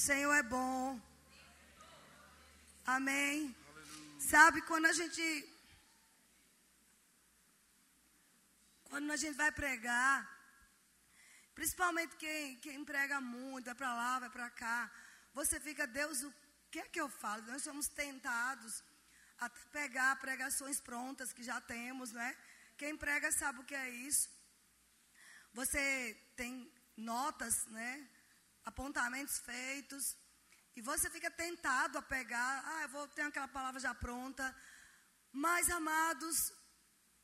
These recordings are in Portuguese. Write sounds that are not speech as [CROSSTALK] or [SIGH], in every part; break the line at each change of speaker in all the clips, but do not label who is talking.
Senhor é bom. Amém. Sabe quando a gente quando a gente vai pregar, principalmente quem, quem prega muito, vai para lá, vai para cá, você fica, Deus, o que é que eu falo? Nós somos tentados a pegar pregações prontas que já temos, não é? Quem prega sabe o que é isso. Você tem notas, né? Apontamentos feitos. E você fica tentado a pegar, ah, eu vou ter aquela palavra já pronta. Mas, amados,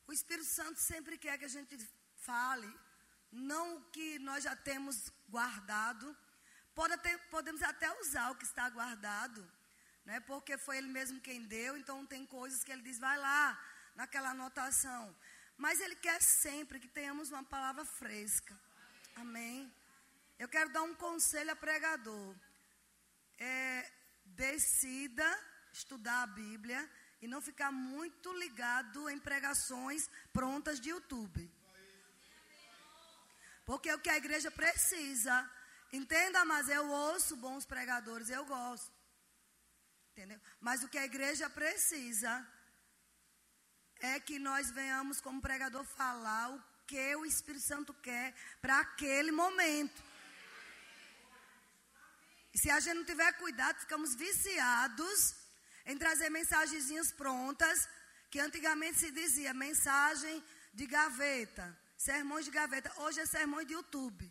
o Espírito Santo sempre quer que a gente fale, não o que nós já temos guardado. Pode até, podemos até usar o que está guardado, né? porque foi Ele mesmo quem deu, então tem coisas que Ele diz, vai lá, naquela anotação. Mas Ele quer sempre que tenhamos uma palavra fresca. Amém? Eu quero dar um conselho a pregador. É, decida estudar a Bíblia e não ficar muito ligado em pregações prontas de YouTube. Porque o que a igreja precisa, entenda, mas eu ouço bons pregadores, eu gosto. Entendeu? Mas o que a igreja precisa é que nós venhamos como pregador falar o que o Espírito Santo quer para aquele momento. E se a gente não tiver cuidado, ficamos viciados em trazer mensagenzinhas prontas, que antigamente se dizia mensagem de gaveta, sermões de gaveta. Hoje é sermão de YouTube.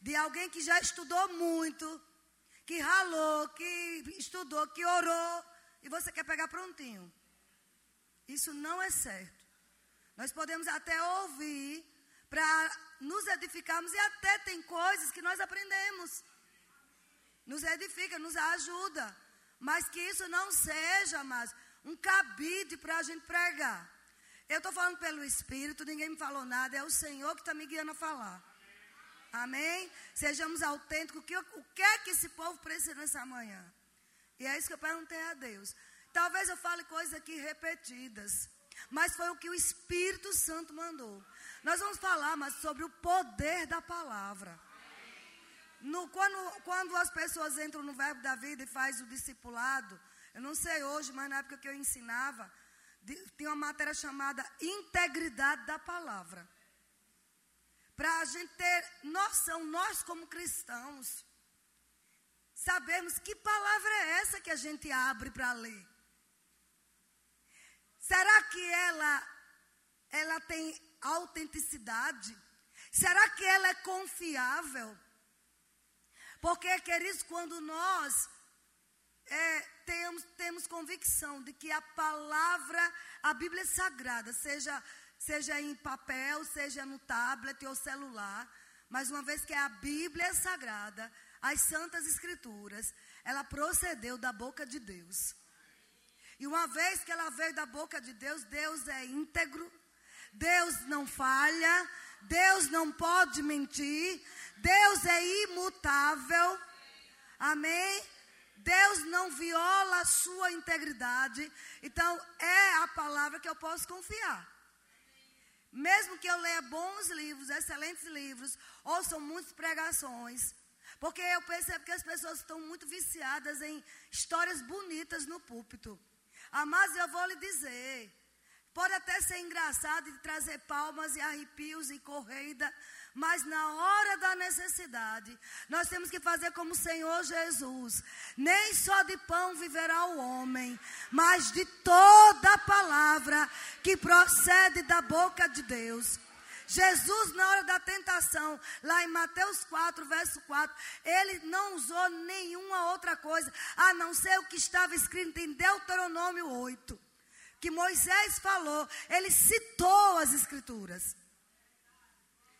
De alguém que já estudou muito, que ralou, que estudou, que orou, e você quer pegar prontinho. Isso não é certo. Nós podemos até ouvir para nos edificarmos e até tem coisas que nós aprendemos. Nos edifica, nos ajuda. Mas que isso não seja, mas um cabide para a gente pregar. Eu estou falando pelo Espírito, ninguém me falou nada, é o Senhor que está me guiando a falar. Amém? Sejamos autênticos. O que, o que é que esse povo precisa nessa manhã? E é isso que eu perguntei a Deus. Talvez eu fale coisas aqui repetidas, mas foi o que o Espírito Santo mandou. Nós vamos falar mais sobre o poder da palavra. No, quando, quando as pessoas entram no verbo da vida e faz o discipulado, eu não sei hoje, mas na época que eu ensinava, de, tinha uma matéria chamada integridade da palavra. Para a gente ter noção, nós como cristãos, sabemos que palavra é essa que a gente abre para ler. Será que ela ela tem autenticidade? Será que ela é confiável? Porque, queridos, quando nós é, temos, temos convicção de que a palavra, a Bíblia é sagrada, seja, seja em papel, seja no tablet ou celular, mas uma vez que a Bíblia é sagrada, as Santas Escrituras, ela procedeu da boca de Deus. E uma vez que ela veio da boca de Deus, Deus é íntegro, Deus não falha, Deus não pode mentir, Deus é imutável. Amém? Deus não viola a sua integridade. Então, é a palavra que eu posso confiar. Mesmo que eu leia bons livros, excelentes livros, ouçam muitas pregações, porque eu percebo que as pessoas estão muito viciadas em histórias bonitas no púlpito. Ah, mas eu vou lhe dizer. Pode até ser engraçado de trazer palmas e arrepios e correida, mas na hora da necessidade, nós temos que fazer como o Senhor Jesus. Nem só de pão viverá o homem, mas de toda a palavra que procede da boca de Deus. Jesus, na hora da tentação, lá em Mateus 4, verso 4, ele não usou nenhuma outra coisa, a não ser o que estava escrito em Deuteronômio 8, que Moisés falou, ele citou as escrituras.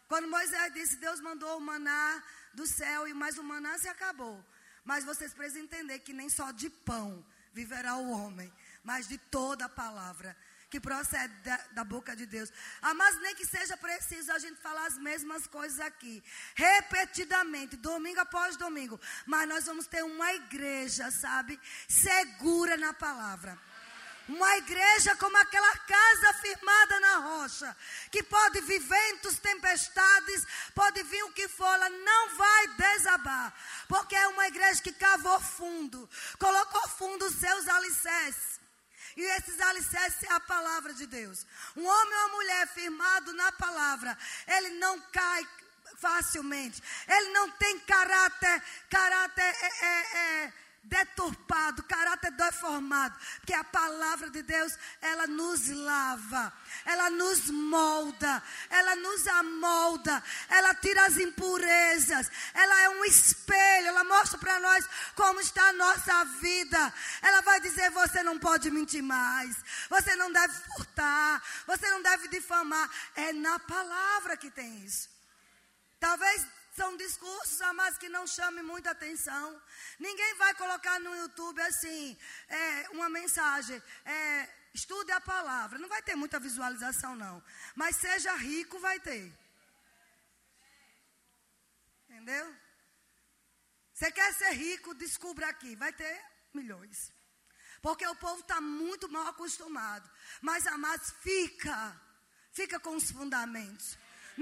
Quando Moisés disse, Deus mandou o maná do céu, e mais o maná se acabou. Mas vocês precisam entender que nem só de pão viverá o homem, mas de toda a palavra que procede da, da, boca de Deus. Ah, mas nem que seja preciso a gente falar as mesmas coisas aqui, repetidamente, domingo após domingo. Mas nós vamos ter uma igreja, sabe, segura na palavra. Uma igreja como aquela casa firmada na rocha, que pode vir ventos, tempestades, pode vir o que for, ela não vai desabar Porque é uma igreja que cavou fundo, colocou fundo os seus alicerces. E esses alicerces é a palavra de Deus. Um homem ou uma mulher firmado na palavra, ele não cai facilmente. Ele não tem caráter, caráter é, é, é, deturpado, caráter deformado, porque a palavra de Deus, ela nos lava, ela nos molda, ela nos amolda, ela tira as impurezas, ela é um espelho, ela mostra para nós como está a nossa vida. Ela vai dizer: você não pode mentir mais, você não deve furtar, você não deve difamar. É na palavra que tem isso. Talvez são discursos, mas que não chamem muita atenção. Ninguém vai colocar no YouTube assim, é, uma mensagem, é, estude a palavra. Não vai ter muita visualização, não. Mas seja rico, vai ter. Entendeu? Você quer ser rico, descubra aqui. Vai ter milhões. Porque o povo está muito mal acostumado. Mas, amados, fica. Fica com os fundamentos.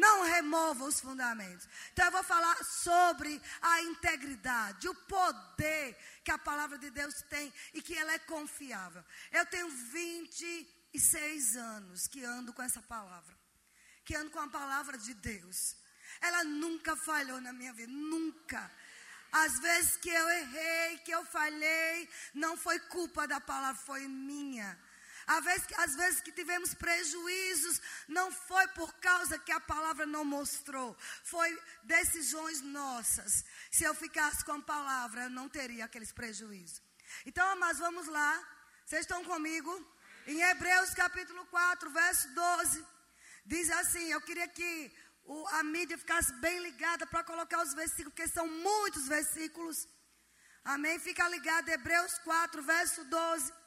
Não remova os fundamentos. Então eu vou falar sobre a integridade, o poder que a palavra de Deus tem e que ela é confiável. Eu tenho 26 anos que ando com essa palavra. Que ando com a palavra de Deus. Ela nunca falhou na minha vida, nunca. Às vezes que eu errei, que eu falhei, não foi culpa da palavra, foi minha. Às vezes, que tivemos prejuízos, não foi por causa que a palavra não mostrou, foi decisões nossas. Se eu ficasse com a palavra, eu não teria aqueles prejuízos. Então, mas vamos lá. Vocês estão comigo? Em Hebreus capítulo 4, verso 12, diz assim: Eu queria que o, a mídia ficasse bem ligada para colocar os versículos, porque são muitos versículos. Amém? Fica ligado, Hebreus 4, verso 12.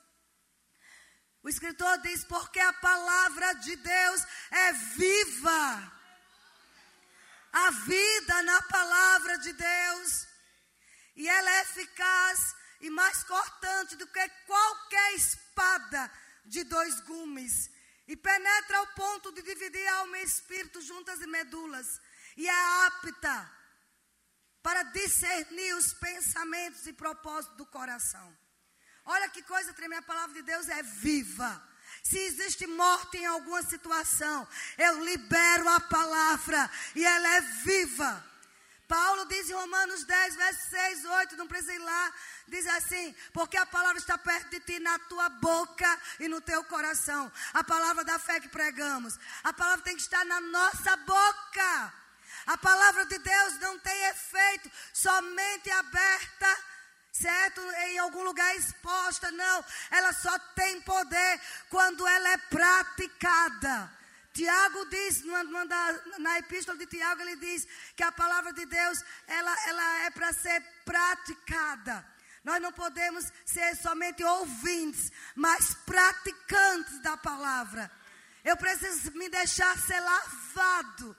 O escritor diz: porque a palavra de Deus é viva. A vida na palavra de Deus. E ela é eficaz e mais cortante do que qualquer espada de dois gumes. E penetra ao ponto de dividir alma e espírito juntas e medulas. E é apta para discernir os pensamentos e propósitos do coração. Olha que coisa tremenda, a palavra de Deus é viva. Se existe morte em alguma situação, eu libero a palavra e ela é viva. Paulo diz em Romanos 10, versos 6, 8, não precisa ir lá, diz assim: porque a palavra está perto de ti, na tua boca e no teu coração. A palavra da fé que pregamos, a palavra tem que estar na nossa boca. A palavra de Deus não tem efeito somente aberta certo? Em algum lugar exposta, não. Ela só tem poder quando ela é praticada. Tiago diz, na epístola de Tiago, ele diz que a palavra de Deus, ela, ela é para ser praticada. Nós não podemos ser somente ouvintes, mas praticantes da palavra. Eu preciso me deixar ser lavado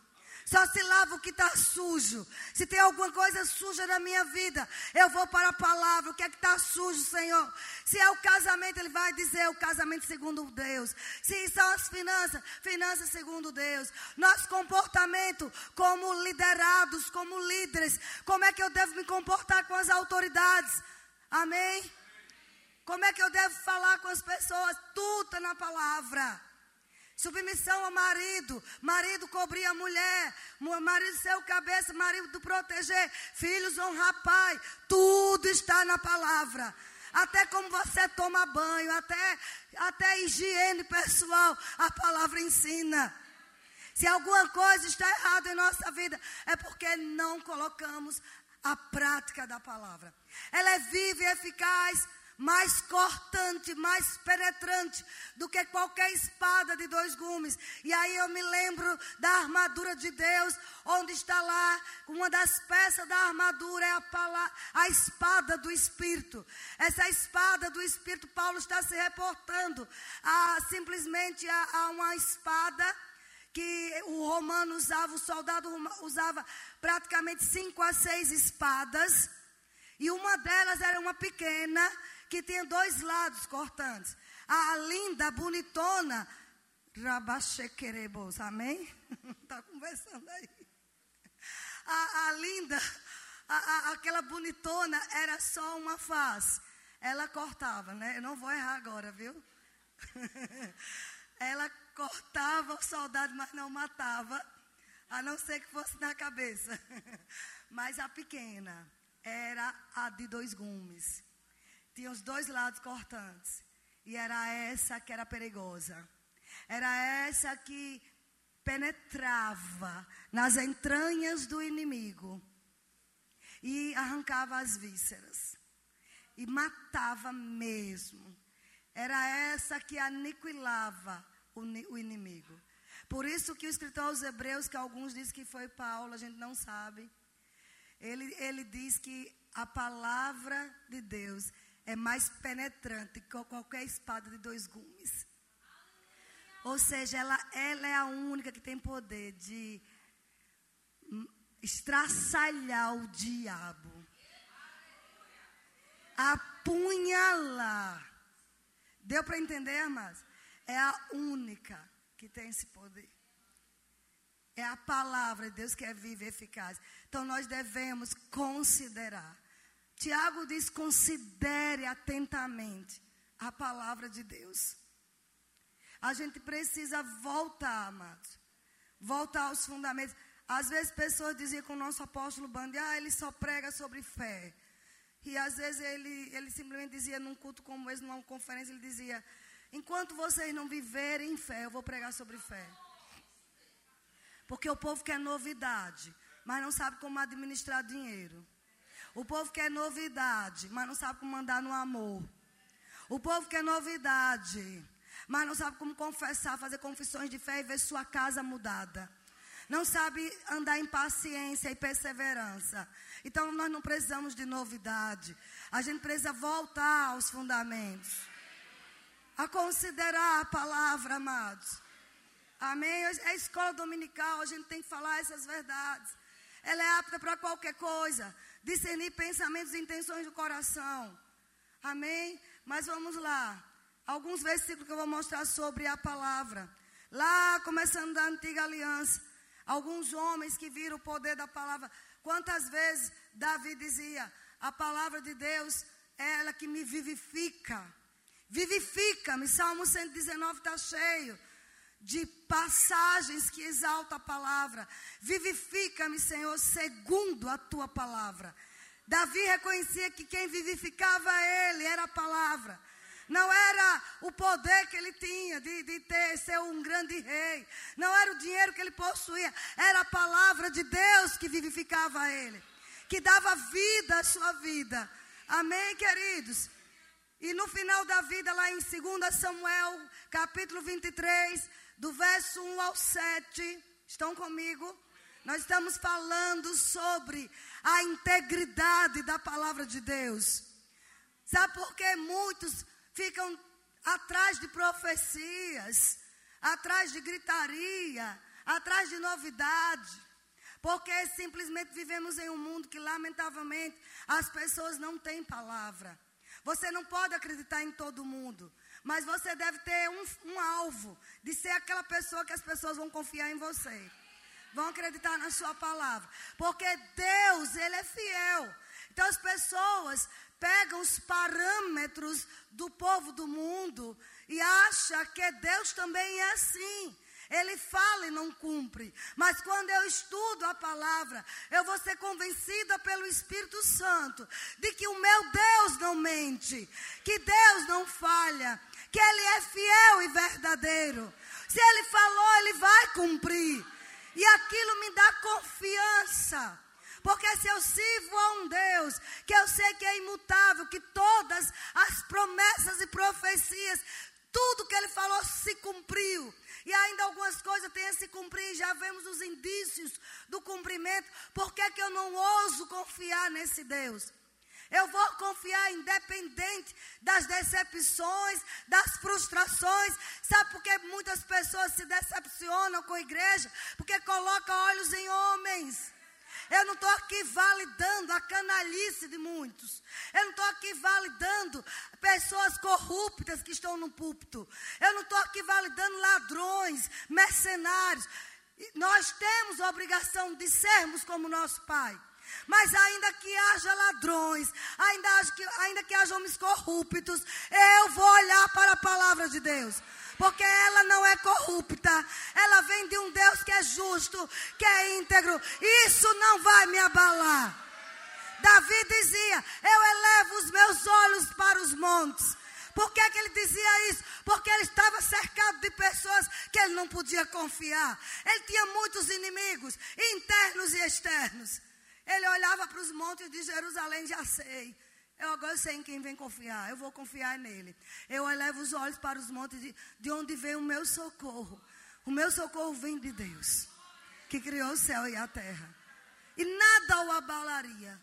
só se lava o que está sujo. Se tem alguma coisa suja na minha vida, eu vou para a palavra. O que é que está sujo, Senhor? Se é o casamento, Ele vai dizer o casamento segundo Deus. Se são as finanças, finanças segundo Deus. Nosso comportamento como liderados, como líderes. Como é que eu devo me comportar com as autoridades? Amém? Como é que eu devo falar com as pessoas? Tudo está na palavra. Submissão ao marido, marido cobrir a mulher, marido ser o cabeça, marido proteger, filhos honrar pai, tudo está na palavra. Até como você toma banho, até, até higiene pessoal, a palavra ensina. Se alguma coisa está errada em nossa vida, é porque não colocamos a prática da palavra. Ela é viva e eficaz mais cortante, mais penetrante do que qualquer espada de dois gumes. E aí eu me lembro da armadura de Deus, onde está lá, uma das peças da armadura é a, palavra, a espada do Espírito. Essa espada do Espírito, Paulo está se reportando a, simplesmente a, a uma espada que o romano usava, o soldado usava praticamente cinco a seis espadas. E uma delas era uma pequena que tinha dois lados cortantes. A linda, bonitona, Rabachequerebos, amém? Está [LAUGHS] conversando aí. A, a linda, a, a, aquela bonitona era só uma face. Ela cortava, né? Eu não vou errar agora, viu? [LAUGHS] ela cortava o soldado, mas não matava, a não ser que fosse na cabeça. [LAUGHS] mas a pequena era a de dois gumes. Tinha os dois lados cortantes. E era essa que era perigosa. Era essa que penetrava nas entranhas do inimigo e arrancava as vísceras e matava mesmo. Era essa que aniquilava o, o inimigo. Por isso que o escritor aos Hebreus, que alguns dizem que foi Paulo, a gente não sabe. Ele, ele diz que a palavra de Deus é mais penetrante que qualquer espada de dois gumes. Ou seja, ela, ela é a única que tem poder de estraçalhar o diabo, apunhalar. Deu para entender, amados? É a única que tem esse poder. É a palavra de Deus que é viva e eficaz. Então nós devemos considerar. Tiago diz: considere atentamente a palavra de Deus. A gente precisa voltar, amados. Voltar aos fundamentos. Às vezes pessoas diziam com o nosso apóstolo Bandi, ah, ele só prega sobre fé. E às vezes ele, ele simplesmente dizia num culto como esse, numa conferência, ele dizia, enquanto vocês não viverem em fé, eu vou pregar sobre fé. Porque o povo quer novidade, mas não sabe como administrar dinheiro. O povo quer novidade, mas não sabe como mandar no amor. O povo quer novidade, mas não sabe como confessar, fazer confissões de fé e ver sua casa mudada. Não sabe andar em paciência e perseverança. Então nós não precisamos de novidade. A gente precisa voltar aos fundamentos. A considerar a palavra, amados. Amém? É escola dominical, a gente tem que falar essas verdades. Ela é apta para qualquer coisa. Discernir pensamentos e intenções do coração. Amém? Mas vamos lá. Alguns versículos que eu vou mostrar sobre a palavra. Lá, começando da antiga aliança. Alguns homens que viram o poder da palavra. Quantas vezes Davi dizia: A palavra de Deus é ela que me vivifica. Vivifica-me. Salmo 119 está cheio de passagens que exaltam a palavra. Vivifica-me, Senhor, segundo a tua palavra. Davi reconhecia que quem vivificava ele era a palavra. Não era o poder que ele tinha de, de ter, ser um grande rei. Não era o dinheiro que ele possuía. Era a palavra de Deus que vivificava ele. Que dava vida à sua vida. Amém, queridos? E no final da vida, lá em 2 Samuel, capítulo 23, do verso 1 ao 7. Estão comigo? Nós estamos falando sobre a integridade da palavra de Deus. Sabe por que muitos ficam atrás de profecias, atrás de gritaria, atrás de novidade. Porque simplesmente vivemos em um mundo que, lamentavelmente, as pessoas não têm palavra. Você não pode acreditar em todo mundo. Mas você deve ter um, um, alvo de ser aquela pessoa que as pessoas vão confiar em você. Vão acreditar na sua palavra. Porque Deus, Ele é fiel. Então as pessoas pega os parâmetros do povo do mundo e acha que Deus também é assim. Ele fala e não cumpre. Mas quando eu estudo a palavra, eu vou ser convencida pelo Espírito Santo de que o meu Deus não mente, que Deus não falha, que Ele é fiel e verdadeiro. Se Ele falou, Ele vai cumprir. E aquilo me dá confiança. Porque se eu sirvo a um Deus que eu sei que é imutável, que todas as promessas e profecias, tudo que ele falou se cumpriu. E ainda algumas coisas têm a se cumprir, já vemos os indícios do cumprimento. Por que, que eu não ouso confiar nesse Deus? Eu vou confiar independente das decepções, das frustrações. Sabe por que muitas pessoas se decepcionam com a igreja? Porque colocam olhos em homens. Eu não estou aqui validando a canalice de muitos. Eu não estou aqui validando pessoas corruptas que estão no púlpito. Eu não estou aqui validando ladrões, mercenários. Nós temos a obrigação de sermos como nosso Pai. Mas ainda que haja ladrões, ainda que, ainda que haja homens corruptos, eu vou olhar para a palavra de Deus. Porque ela não é corrupta. Ela vem de um Deus que é justo, que é íntegro. Isso não vai me abalar. Davi dizia: Eu elevo os meus olhos para os montes. Por que, que ele dizia isso? Porque ele estava cercado de pessoas que ele não podia confiar. Ele tinha muitos inimigos, internos e externos. Ele olhava para os montes de Jerusalém, já sei. Eu agora sei em quem vem confiar. Eu vou confiar nele. Eu elevo os olhos para os montes de, de onde vem o meu socorro. O meu socorro vem de Deus, que criou o céu e a terra. E nada o abalaria.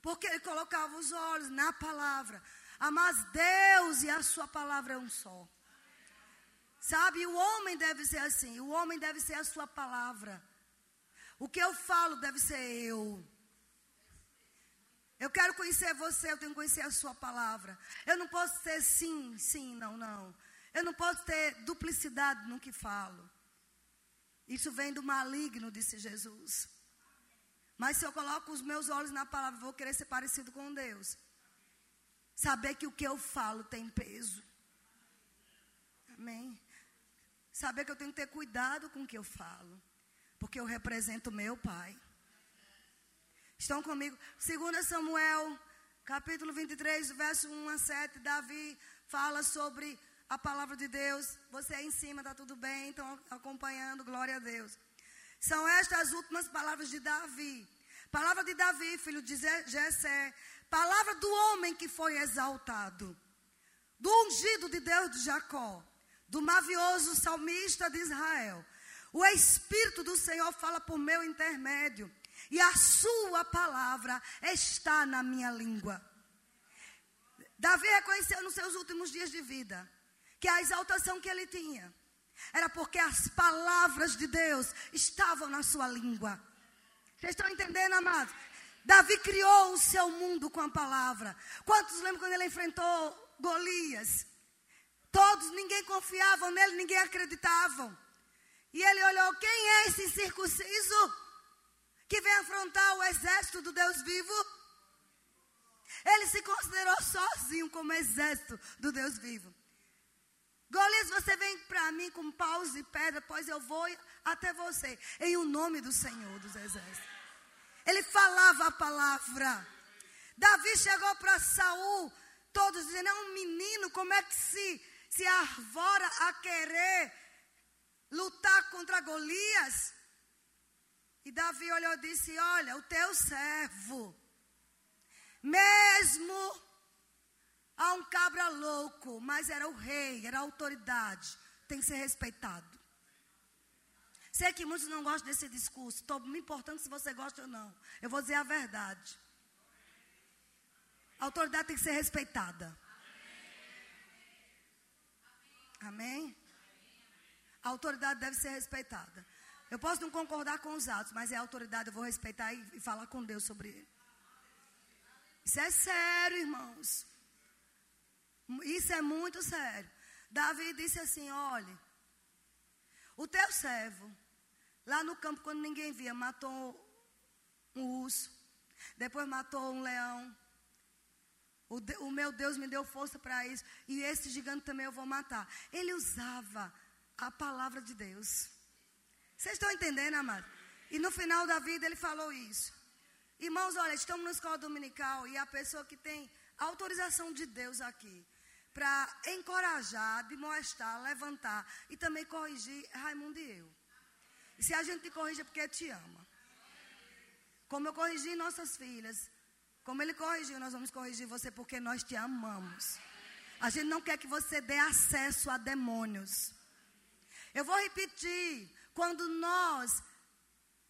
Porque ele colocava os olhos na palavra. Ah, mas Deus e a sua palavra é um só. Sabe, o homem deve ser assim. O homem deve ser a sua palavra. O que eu falo deve ser eu. Eu quero conhecer você, eu tenho que conhecer a sua palavra. Eu não posso ter sim, sim, não, não. Eu não posso ter duplicidade no que falo. Isso vem do maligno, disse Jesus. Mas se eu coloco os meus olhos na palavra, vou querer ser parecido com Deus. Saber que o que eu falo tem peso. Amém. Saber que eu tenho que ter cuidado com o que eu falo. Porque eu represento meu pai. Estão comigo? 2 Samuel, capítulo 23, verso 1 a 7. Davi fala sobre a palavra de Deus. Você aí em cima, está tudo bem? Estão acompanhando, glória a Deus. São estas as últimas palavras de Davi. Palavra de Davi, filho de Jessé. Palavra do homem que foi exaltado. Do ungido de Deus de Jacó. Do mavioso salmista de Israel. O Espírito do Senhor fala por meu intermédio. E a sua palavra está na minha língua. Davi reconheceu nos seus últimos dias de vida que a exaltação que ele tinha era porque as palavras de Deus estavam na sua língua. Vocês estão entendendo, amados? Davi criou o seu mundo com a palavra. Quantos lembram quando ele enfrentou Golias? Todos, ninguém confiava nele, ninguém acreditava. E ele olhou: quem é esse circunciso que vem afrontar o exército do Deus vivo? Ele se considerou sozinho como exército do Deus vivo. Golias, você vem para mim com paus e pedra, pois eu vou até você, em o nome do Senhor dos Exércitos. Ele falava a palavra. Davi chegou para Saul, todos dizendo: é um menino, como é que se, se arvora a querer lutar contra Golias? E Davi olhou e disse: Olha, o teu servo, mesmo a um cabra louco, mas era o rei, era a autoridade, tem que ser respeitado. Sei que muitos não gostam desse discurso. Estou me importando se você gosta ou não. Eu vou dizer a verdade. A autoridade tem que ser respeitada. Amém? A autoridade deve ser respeitada. Eu posso não concordar com os atos, mas é autoridade, eu vou respeitar e, e falar com Deus sobre ele. Isso é sério, irmãos. Isso é muito sério. Davi disse assim: olhe, o teu servo Lá no campo, quando ninguém via, matou um urso. Depois matou um leão. O, de, o meu Deus me deu força para isso. E esse gigante também eu vou matar. Ele usava a palavra de Deus. Vocês estão entendendo, amado? E no final da vida ele falou isso. Irmãos, olha, estamos na escola dominical e a pessoa que tem autorização de Deus aqui para encorajar, demonstrar, levantar e também corrigir é Raimundo e eu. E se a gente te corrige é porque te ama. Como eu corrigi nossas filhas, como ele corrigiu, nós vamos corrigir você porque nós te amamos. A gente não quer que você dê acesso a demônios. Eu vou repetir. Quando nós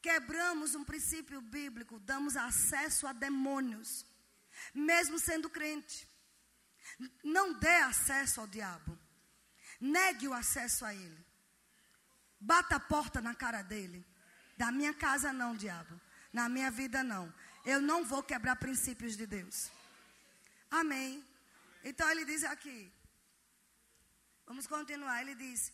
quebramos um princípio bíblico, damos acesso a demônios, mesmo sendo crente. Não dê acesso ao diabo. Negue o acesso a ele. Bata a porta na cara dele. Da minha casa não, diabo. Na minha vida não. Eu não vou quebrar princípios de Deus. Amém. Então ele diz aqui. Vamos continuar. Ele diz: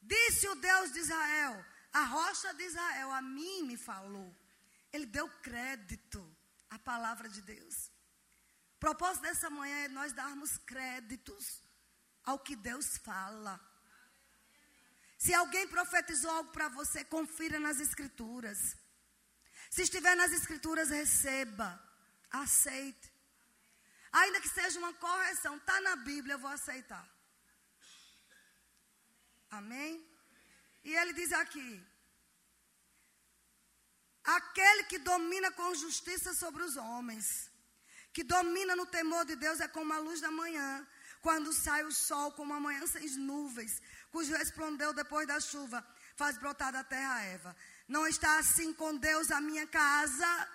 Disse o Deus de Israel, a rocha de Israel, a mim me falou. Ele deu crédito à palavra de Deus. O propósito dessa manhã é nós darmos créditos ao que Deus fala. Se alguém profetizou algo para você, confira nas escrituras. Se estiver nas escrituras, receba, aceite. Ainda que seja uma correção, está na Bíblia, eu vou aceitar. Amém? E ele diz aqui: aquele que domina com justiça sobre os homens, que domina no temor de Deus, é como a luz da manhã, quando sai o sol, como a manhã sem nuvens, cujo resplendeu depois da chuva, faz brotar da terra a Eva. Não está assim com Deus a minha casa.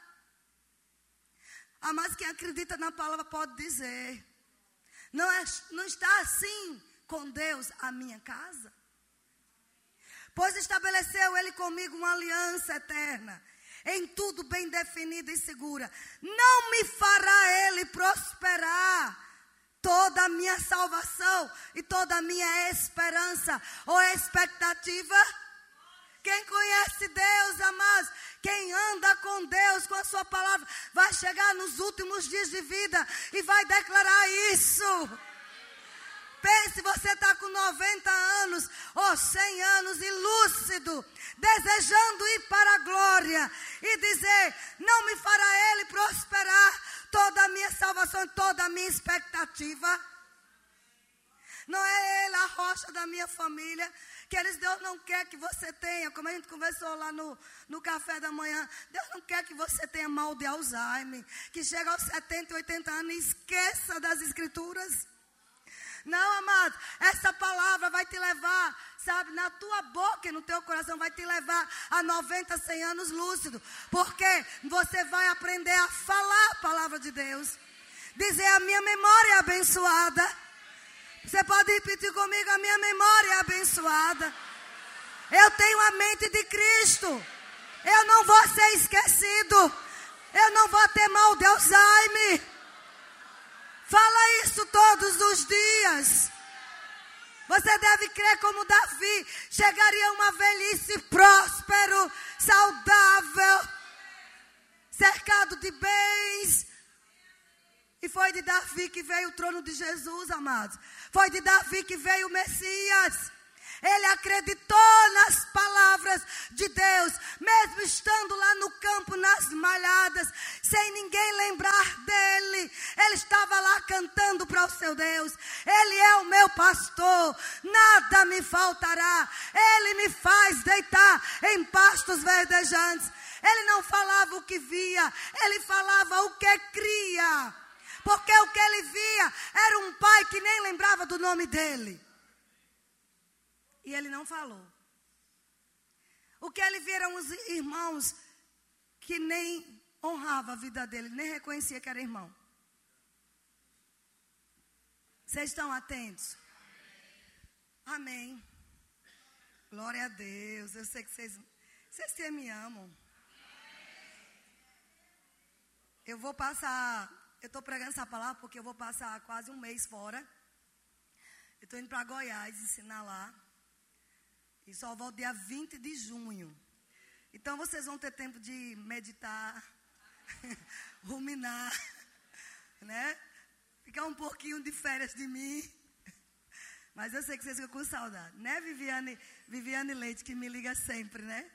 Mas quem acredita na palavra pode dizer. Não, é, não está assim com Deus a minha casa. Pois estabeleceu ele comigo uma aliança eterna, em tudo bem definida e segura. Não me fará ele prosperar toda a minha salvação e toda a minha esperança ou expectativa. Quem conhece Deus, amados, quem anda com Deus, com a Sua palavra, vai chegar nos últimos dias de vida e vai declarar isso. Pense, você está com 90 anos ou 100 anos e lúcido, desejando ir para a glória e dizer: Não me fará Ele prosperar toda a minha salvação, toda a minha expectativa. Não é Ele a rocha da minha família. Queridos, Deus não quer que você tenha, como a gente conversou lá no, no café da manhã, Deus não quer que você tenha mal de Alzheimer, que chega aos 70, 80 anos e esqueça das escrituras. Não, amado, essa palavra vai te levar, sabe, na tua boca e no teu coração, vai te levar a 90, 100 anos lúcido. Porque você vai aprender a falar a palavra de Deus. Dizer: A minha memória é abençoada. Você pode repetir comigo: A minha memória é abençoada. Eu tenho a mente de Cristo. Eu não vou ser esquecido. Eu não vou ter mal de Alzheimer. Fala isso todos os dias. Você deve crer como Davi. Chegaria uma velhice próspero, saudável, cercado de bens. E foi de Davi que veio o trono de Jesus, amados. Foi de Davi que veio o Messias. Ele acreditou nas palavras de Deus, mesmo estando lá no campo, nas malhadas, sem ninguém lembrar dele. Ele estava lá cantando para o seu Deus: Ele é o meu pastor, nada me faltará. Ele me faz deitar em pastos verdejantes. Ele não falava o que via, ele falava o que cria. Porque o que ele via era um pai que nem lembrava do nome dele. E ele não falou. O que ele viram os irmãos que nem honrava a vida dele, nem reconhecia que era irmão. Vocês estão atentos? Amém. Glória a Deus. Eu sei que vocês, vocês que me amam. Eu vou passar, eu estou pregando essa palavra porque eu vou passar quase um mês fora. Eu estou indo para Goiás ensinar lá. E só volta dia 20 de junho. Então vocês vão ter tempo de meditar, [LAUGHS] ruminar, [LAUGHS] né? Ficar um pouquinho de férias de mim. [LAUGHS] Mas eu sei que vocês ficam com saudade, né, Viviane, Viviane Leite, que me liga sempre, né?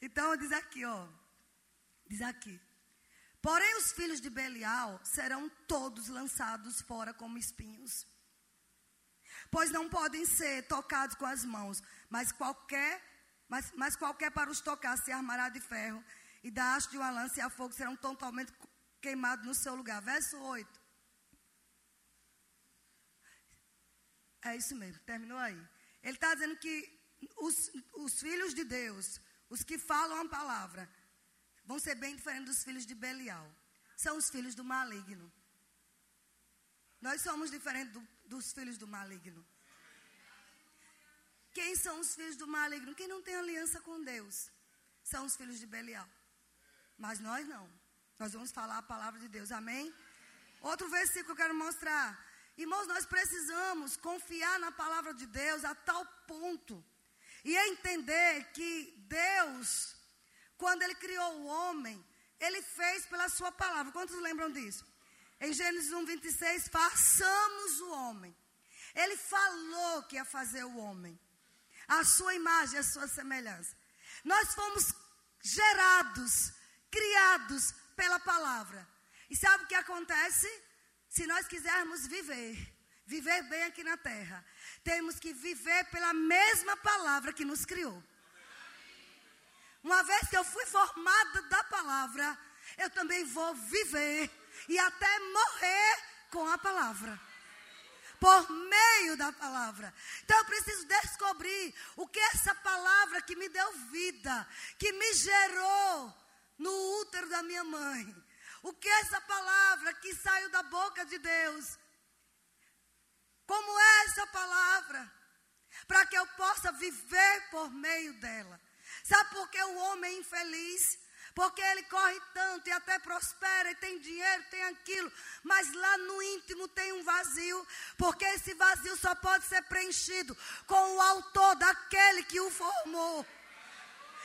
Então diz aqui, ó. Diz aqui. Porém, os filhos de Belial serão todos lançados fora como espinhos pois não podem ser tocados com as mãos, mas qualquer, mas, mas qualquer para os tocar se armará de ferro, e da haste de uma lança e a fogo serão totalmente queimados no seu lugar. Verso 8. É isso mesmo, terminou aí. Ele está dizendo que os, os filhos de Deus, os que falam a palavra, vão ser bem diferentes dos filhos de Belial. São os filhos do maligno. Nós somos diferentes do, dos filhos do maligno. Quem são os filhos do maligno? Quem não tem aliança com Deus. São os filhos de Belial. Mas nós não. Nós vamos falar a palavra de Deus. Amém? Outro versículo que eu quero mostrar. Irmãos, nós precisamos confiar na palavra de Deus a tal ponto e entender que Deus, quando ele criou o homem, ele fez pela sua palavra. Quantos lembram disso? Em Gênesis 1, 26, façamos o homem. Ele falou que ia fazer o homem. A sua imagem, a sua semelhança. Nós fomos gerados, criados pela palavra. E sabe o que acontece? Se nós quisermos viver, viver bem aqui na terra, temos que viver pela mesma palavra que nos criou. Uma vez que eu fui formada da palavra, eu também vou viver e até morrer com a palavra. Por meio da palavra. Então eu preciso descobrir o que essa palavra que me deu vida, que me gerou no útero da minha mãe. O que essa palavra que saiu da boca de Deus? Como é essa palavra? Para que eu possa viver por meio dela. Sabe por que o homem é infeliz? Porque ele corre tanto e até prospera e tem dinheiro, tem aquilo, mas lá no íntimo tem um vazio, porque esse vazio só pode ser preenchido com o autor daquele que o formou.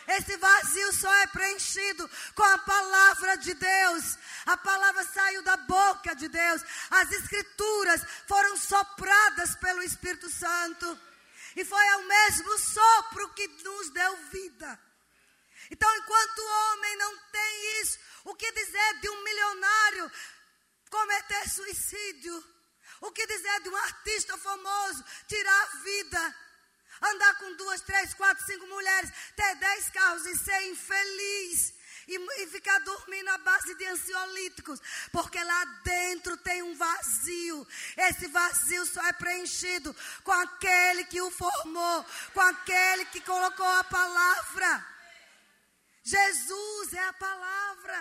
Esse vazio só é preenchido com a palavra de Deus. A palavra saiu da boca de Deus. As escrituras foram sopradas pelo Espírito Santo. E foi ao mesmo sopro que nos deu vida. Então, enquanto o homem não tem isso, o que dizer de um milionário cometer suicídio? O que dizer de um artista famoso tirar a vida? Andar com duas, três, quatro, cinco mulheres, ter dez carros e ser infeliz e, e ficar dormindo à base de ansiolíticos, porque lá dentro tem um vazio. Esse vazio só é preenchido com aquele que o formou, com aquele que colocou a palavra. Jesus é a palavra.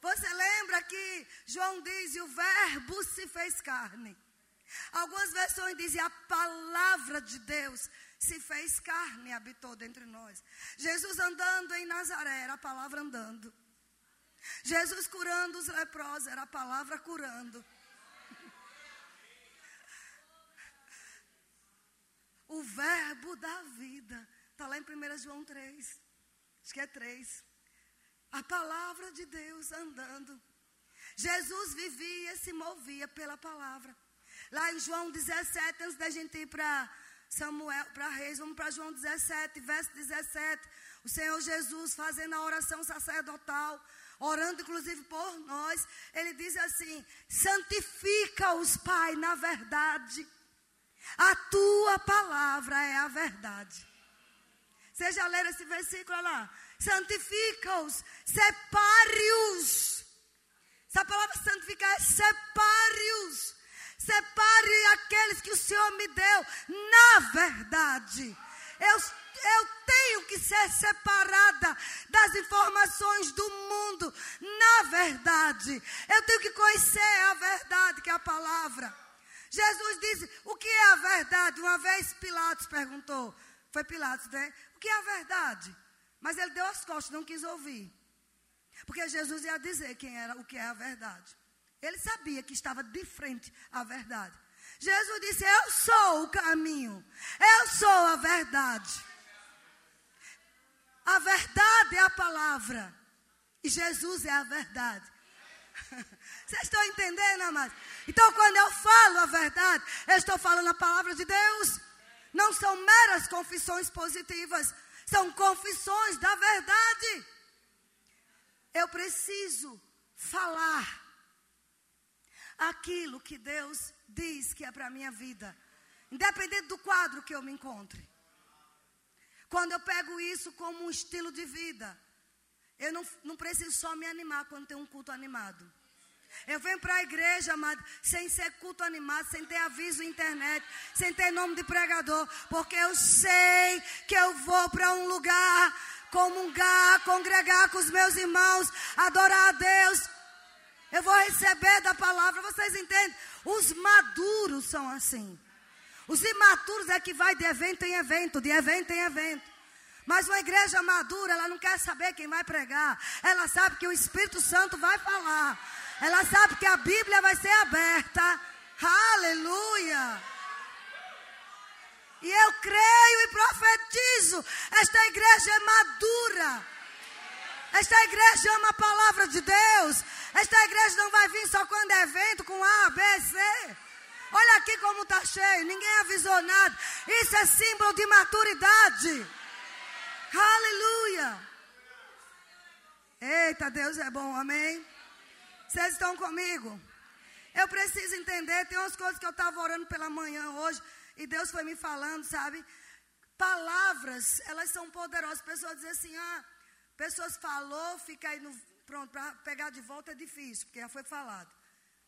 Você lembra que João diz: o Verbo se fez carne. Algumas versões dizem: a palavra de Deus se fez carne e habitou dentre nós. Jesus andando em Nazaré, era a palavra andando. Jesus curando os leprosos, era a palavra curando. O verbo da vida. Está lá em 1 João 3. Acho que é 3. A palavra de Deus andando. Jesus vivia e se movia pela palavra. Lá em João 17, antes da gente ir para Samuel, para Reis, vamos para João 17, verso 17. O Senhor Jesus fazendo a oração sacerdotal, orando inclusive por nós, ele diz assim: santifica-os, Pai, na verdade. A tua palavra é a verdade. Você já leram esse versículo lá? Santifica-os, separe-os. Essa palavra santificar é separe-os. Separe aqueles que o Senhor me deu. Na verdade, eu, eu tenho que ser separada das informações do mundo. Na verdade, eu tenho que conhecer a verdade, que é a palavra. Jesus disse: O que é a verdade? Uma vez Pilatos perguntou. Foi Pilatos, né? Que é a verdade? Mas ele deu as costas, não quis ouvir. Porque Jesus ia dizer quem era o que é a verdade. Ele sabia que estava de frente à verdade. Jesus disse: Eu sou o caminho, eu sou a verdade. A verdade é a palavra, e Jesus é a verdade. [LAUGHS] Vocês estão entendendo, amados? Então, quando eu falo a verdade, eu estou falando a palavra de Deus. Não são meras confissões positivas, são confissões da verdade. Eu preciso falar aquilo que Deus diz que é para a minha vida, independente do quadro que eu me encontre. Quando eu pego isso como um estilo de vida, eu não, não preciso só me animar quando tem um culto animado. Eu venho para a igreja, amado, sem ser culto animado, sem ter aviso internet, sem ter nome de pregador, porque eu sei que eu vou para um lugar comungar, congregar com os meus irmãos, adorar a Deus, eu vou receber da palavra. Vocês entendem? Os maduros são assim. Os imaturos é que vai de evento em evento, de evento em evento. Mas uma igreja madura, ela não quer saber quem vai pregar. Ela sabe que o Espírito Santo vai falar. Ela sabe que a Bíblia vai ser aberta. Aleluia. E eu creio e profetizo: esta igreja é madura. Esta igreja ama a palavra de Deus. Esta igreja não vai vir só quando é evento com A, B, C. Olha aqui como está cheio. Ninguém avisou nada. Isso é símbolo de maturidade. Aleluia. Eita, Deus é bom, amém? Vocês estão comigo? Eu preciso entender, tem umas coisas que eu estava orando pela manhã hoje, e Deus foi me falando, sabe? Palavras, elas são poderosas. Pessoas dizem assim, ah, pessoas falou, fica aí no, pronto, para pegar de volta é difícil, porque já foi falado.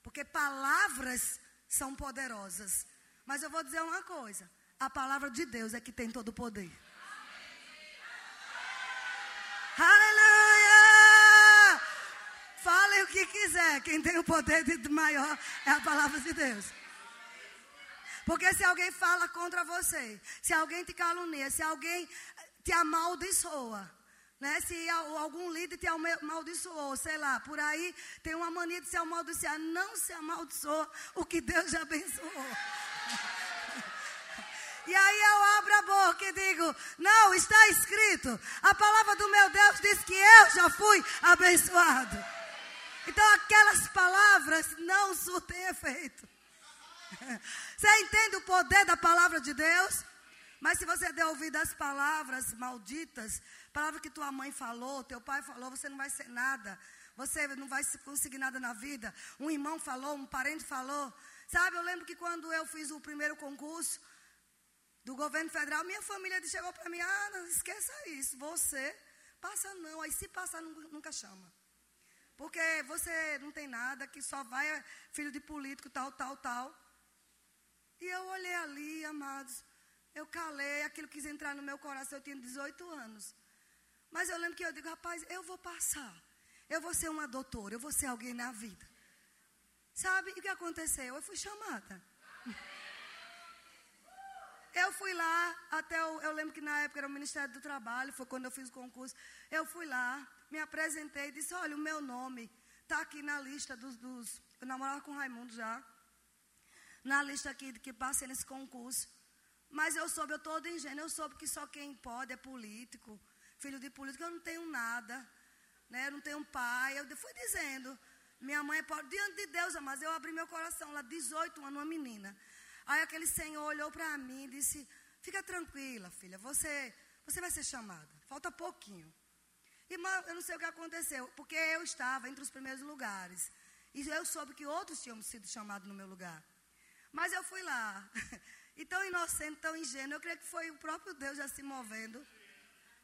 Porque palavras são poderosas. Mas eu vou dizer uma coisa: a palavra de Deus é que tem todo o poder. Aleluia! O que quiser, quem tem o poder de maior é a palavra de Deus. Porque se alguém fala contra você, se alguém te calunia, se alguém te amaldiçoa, né? Se algum líder te amaldiçoou, sei lá, por aí tem uma mania de se amaldiçoar. Não se amaldiçoa o que Deus já abençoou. [LAUGHS] E aí eu abro a boca e digo: Não, está escrito. A palavra do meu Deus diz que eu já fui abençoado. Então aquelas palavras não surtem efeito. [LAUGHS] Você entende o poder da palavra de Deus? Mas se você der ouvido às palavras malditas, palavra que tua mãe falou, teu pai falou, você não vai ser nada. Você não vai conseguir nada na vida. Um irmão falou, um parente falou. Sabe, eu lembro que quando eu fiz o primeiro concurso do governo federal, minha família chegou para mim, ah, não esqueça isso, você passa não, aí se passar nunca chama. Porque você não tem nada, que só vai filho de político, tal, tal, tal. E eu olhei ali, amados, eu calei, aquilo quis entrar no meu coração, eu tinha 18 anos. Mas eu lembro que eu digo, rapaz, eu vou passar. Eu vou ser uma doutora, eu vou ser alguém na vida. Sabe? E o que aconteceu? Eu fui chamada. Eu fui lá, até o, eu lembro que na época era o Ministério do Trabalho, foi quando eu fiz o concurso. Eu fui lá, me apresentei e disse: Olha, o meu nome está aqui na lista dos, dos. Eu namorava com o Raimundo já. Na lista aqui que passei nesse concurso. Mas eu soube, eu todo ingênuo, eu soube que só quem pode é político filho de político, eu não tenho nada, né? Eu não tenho pai. Eu fui dizendo, minha mãe é pobre, diante de Deus, mas eu abri meu coração lá, 18 anos, uma menina. Aí aquele senhor olhou para mim e disse: Fica tranquila, filha, você, você vai ser chamada. Falta pouquinho. Irmã, eu não sei o que aconteceu, porque eu estava entre os primeiros lugares. E eu soube que outros tinham sido chamados no meu lugar. Mas eu fui lá. [LAUGHS] E tão inocente, tão ingênuo, eu creio que foi o próprio Deus já se movendo.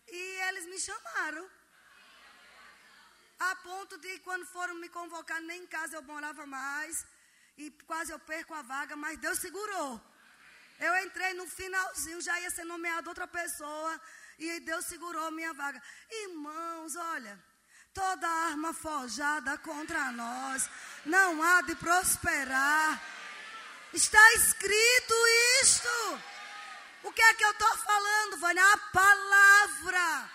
E eles me chamaram. A ponto de quando foram me convocar, nem em casa eu morava mais. E quase eu perco a vaga, mas Deus segurou. Eu entrei no finalzinho, já ia ser nomeado outra pessoa. E Deus segurou minha vaga. Irmãos, olha, toda arma forjada contra nós não há de prosperar. Está escrito isto. O que é que eu estou falando, Vânia? A palavra.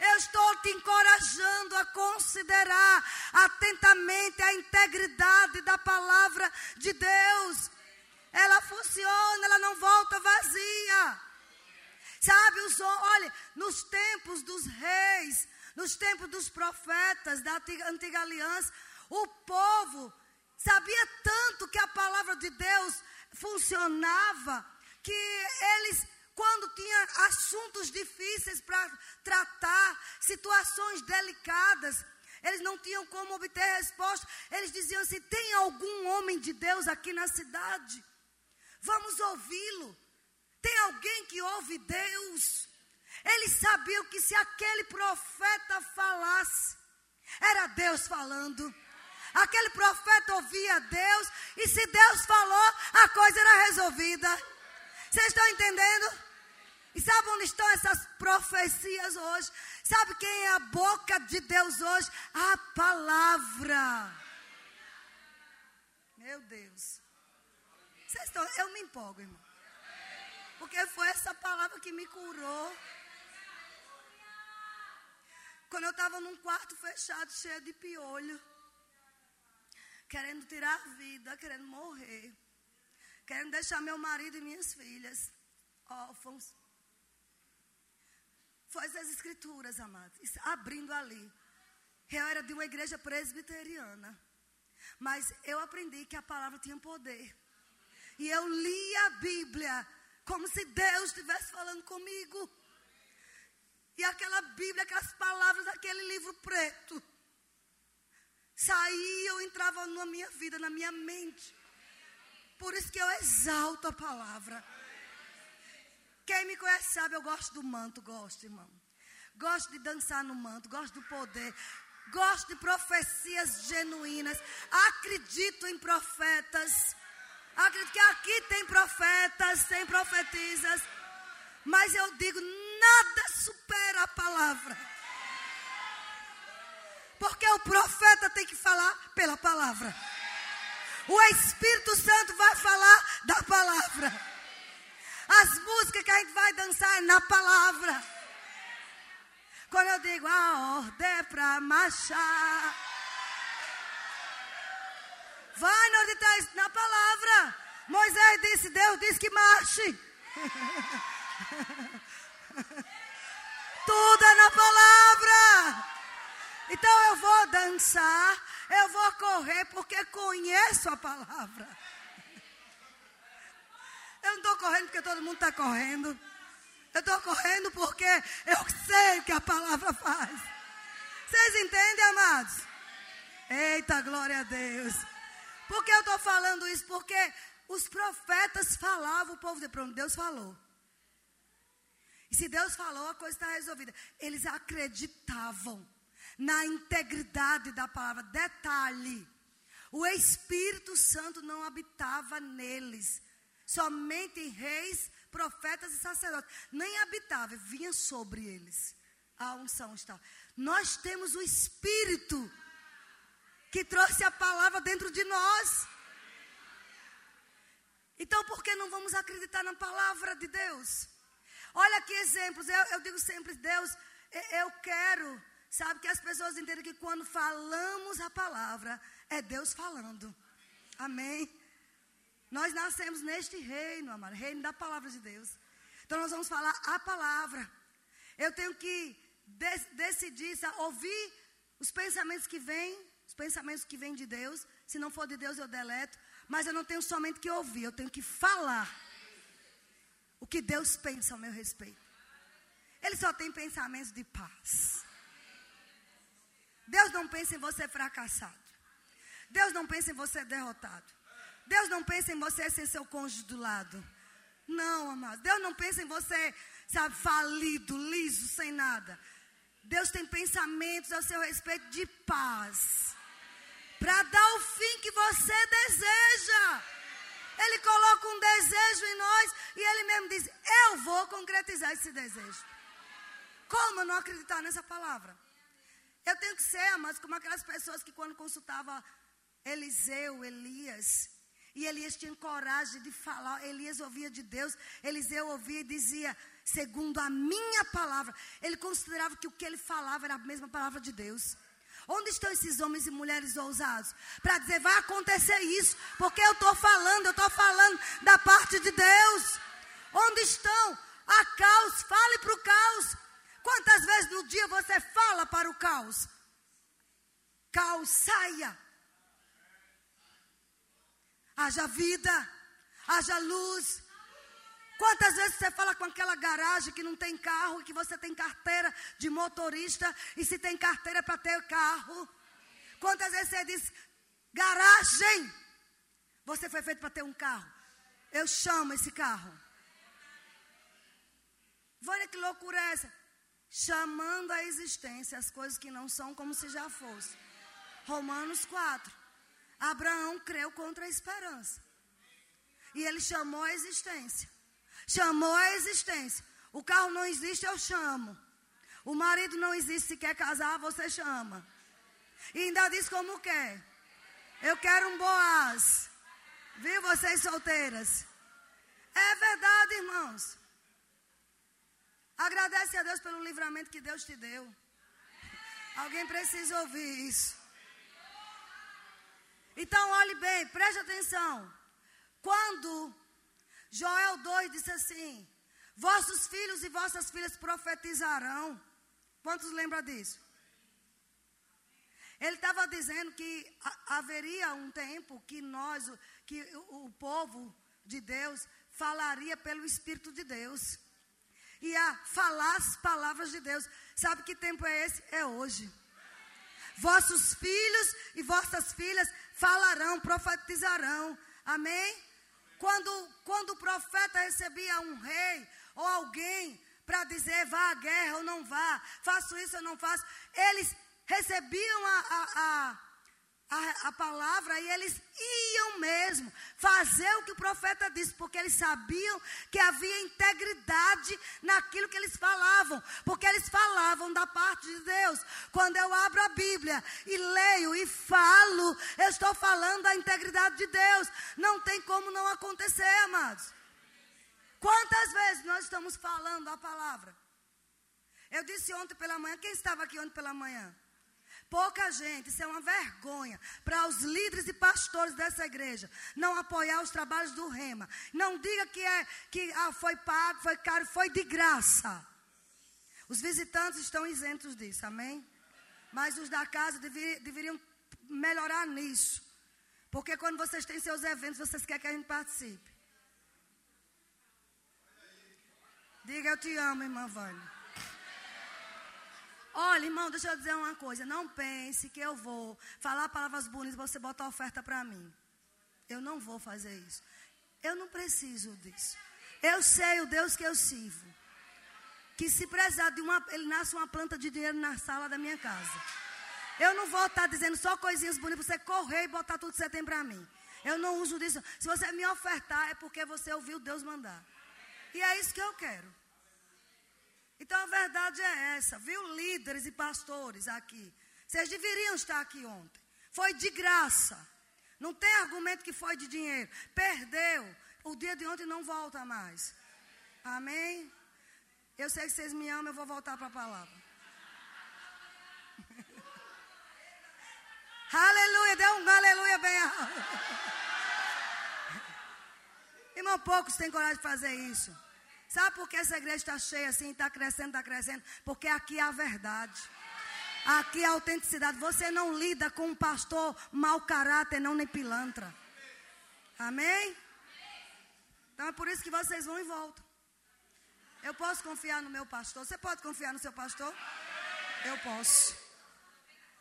Eu estou te encorajando a considerar atentamente a integridade da palavra de Deus. Ela funciona, ela não volta vazia. Sabe, os, olha, nos tempos dos reis, nos tempos dos profetas da antiga, antiga aliança, o povo sabia tanto que a palavra de Deus funcionava que eles, quando tinham assuntos difíceis para tratar, situações delicadas, eles não tinham como obter resposta. Eles diziam assim: tem algum homem de Deus aqui na cidade? Vamos ouvi-lo. Tem alguém que ouve Deus? Eles sabiam que se aquele profeta falasse, era Deus falando. Aquele profeta ouvia Deus, e se Deus falou, a coisa era resolvida. Vocês estão entendendo? E sabe onde estão essas profecias hoje? Sabe quem é a boca de Deus hoje? A palavra. Meu Deus. Vocês estão, eu me empolgo, irmão. Porque foi essa palavra que me curou. Quando eu estava num quarto fechado, cheio de piolho, querendo tirar a vida, querendo morrer querendo deixar meu marido e minhas filhas. órfãos. Foi as escrituras, amados, abrindo ali. Eu era de uma igreja presbiteriana. Mas eu aprendi que a palavra tinha poder. E eu li a Bíblia como se Deus estivesse falando comigo. E aquela Bíblia, aquelas palavras daquele livro preto, saíam, entravam na minha vida, na minha mente. Por isso que eu exalto a palavra. Quem me conhece sabe, eu gosto do manto, gosto, irmão. Gosto de dançar no manto, gosto do poder. Gosto de profecias genuínas. Acredito em profetas. Acredito que aqui tem profetas, tem profetisas. Mas eu digo, nada supera a palavra. Porque o profeta tem que falar pela palavra. O Espírito Santo vai falar da palavra. As músicas que a gente vai dançar é na palavra. Quando eu digo a ordem é para marchar. Vai no onde está na palavra. Moisés disse, Deus disse que marche. [LAUGHS] Tudo é na palavra. Então eu vou dançar, eu vou correr porque conheço a palavra. Eu não estou correndo porque todo mundo está correndo. Eu estou correndo porque eu sei o que a palavra faz. Vocês entendem, amados? Eita, glória a Deus. Por que eu estou falando isso? Porque os profetas falavam, o povo de pronto, Deus falou. E se Deus falou, a coisa está resolvida. Eles acreditavam na integridade da palavra. Detalhe: o Espírito Santo não habitava neles. Somente reis, profetas e sacerdotes. Nem habitava, vinha sobre eles. A unção estava. Nós temos o Espírito que trouxe a palavra dentro de nós. Então, por que não vamos acreditar na palavra de Deus? Olha que exemplos. Eu, eu digo sempre, Deus, eu quero, sabe, que as pessoas entendam que quando falamos a palavra, é Deus falando. Amém? Nós nascemos neste reino, amado, reino da palavra de Deus. Então nós vamos falar a palavra. Eu tenho que de decidir, sabe, ouvir os pensamentos que vêm, pensamentos que vêm de Deus. Se não for de Deus, eu deleto. Mas eu não tenho somente que ouvir, eu tenho que falar o que Deus pensa ao meu respeito. Ele só tem pensamentos de paz. Deus não pensa em você fracassado. Deus não pensa em você derrotado. Deus não pensa em você sem seu cônjuge do lado. Não, amado. Deus não pensa em você, sabe, falido, liso, sem nada. Deus tem pensamentos a seu respeito de paz. Para dar o fim que você deseja. Ele coloca um desejo em nós e ele mesmo diz: Eu vou concretizar esse desejo. Como não acreditar nessa palavra? Eu tenho que ser, amados, como aquelas pessoas que quando consultava Eliseu, Elias, e Elias tinha coragem de falar. Elias ouvia de Deus. Eliseu ouvia e dizia, segundo a minha palavra. Ele considerava que o que ele falava era a mesma palavra de Deus. Onde estão esses homens e mulheres ousados? Para dizer, vai acontecer isso. Porque eu estou falando, eu estou falando da parte de Deus. Onde estão? A caos, fale para o caos. Quantas vezes no dia você fala para o caos? Caos, saia haja vida, haja luz. Quantas vezes você fala com aquela garagem que não tem carro e que você tem carteira de motorista e se tem carteira para ter carro? Quantas vezes você diz, garagem, você foi feito para ter um carro. Eu chamo esse carro. Olha que loucura é essa? Chamando a existência as coisas que não são como se já fosse. Romanos 4. Abraão creu contra a esperança. E ele chamou a existência. Chamou a existência. O carro não existe, eu chamo. O marido não existe, se quer casar, você chama. E ainda diz como quer. Eu quero um Boaz. Viu vocês solteiras? É verdade, irmãos. Agradece a Deus pelo livramento que Deus te deu. Alguém precisa ouvir isso. Então, olhe bem, preste atenção. Quando Joel 2 disse assim: Vossos filhos e vossas filhas profetizarão. Quantos lembram disso? Ele estava dizendo que haveria um tempo que nós, que o, povo de Deus falaria pelo Espírito de Deus. Ia falar as palavras de Deus. Sabe que tempo é esse? É hoje. Vossos filhos e vossas filhas falarão, profetizarão. Amém? Quando, quando o profeta recebia um rei ou alguém para dizer vá à guerra ou não vá, faço isso ou não faço, eles recebiam a, a, a a, a, palavra e eles iam mesmo fazer o que o profeta disse, porque eles sabiam que havia integridade naquilo que eles falavam, porque eles falavam da parte de Deus. Quando eu abro a Bíblia e leio e falo, eu estou falando da integridade de Deus. Não tem como não acontecer, amados. Quantas vezes nós estamos falando a palavra? Eu disse ontem pela manhã, quem estava aqui ontem pela manhã? Pouca gente, isso é uma vergonha para os líderes e pastores dessa igreja não apoiar os trabalhos do Rema. Não diga que é que ah, foi pago, foi caro, foi de graça. Os visitantes estão isentos disso, amém? Mas os da casa deveriam, deveriam melhorar nisso. Porque quando vocês têm seus eventos, vocês querem que a gente participe. Diga eu te amo, irmã Vânia. Olha, irmão, deixa eu dizer uma coisa. Não pense que eu vou falar palavras bonitas e você botar oferta para mim. Eu não vou fazer isso. Eu não preciso disso. Eu sei o Deus que eu sirvo. Que se precisar de uma. Ele nasce uma planta de dinheiro na sala da minha casa. Eu não vou estar dizendo só coisinhas bonitas para você correr e botar tudo que você tem para mim. Eu não uso disso. Se você me ofertar, é porque você ouviu Deus mandar. E é isso que eu quero. Então a verdade é essa, viu? Líderes e pastores aqui. Vocês deveriam estar aqui ontem. Foi de graça. Não tem argumento que foi de dinheiro. Perdeu. O dia de ontem não volta mais. Amém? Eu sei que vocês me amam, eu vou voltar para a palavra. [LAUGHS] aleluia, dê um aleluia bem alto. Irmão, poucos têm coragem de fazer isso. Sabe por que essa igreja está cheia assim, está crescendo, está crescendo? Porque aqui é a verdade. Aqui é a autenticidade. Você não lida com um pastor mau caráter, não nem pilantra. Amém? Então é por isso que vocês vão e voltam. Eu posso confiar no meu pastor. Você pode confiar no seu pastor? Eu posso.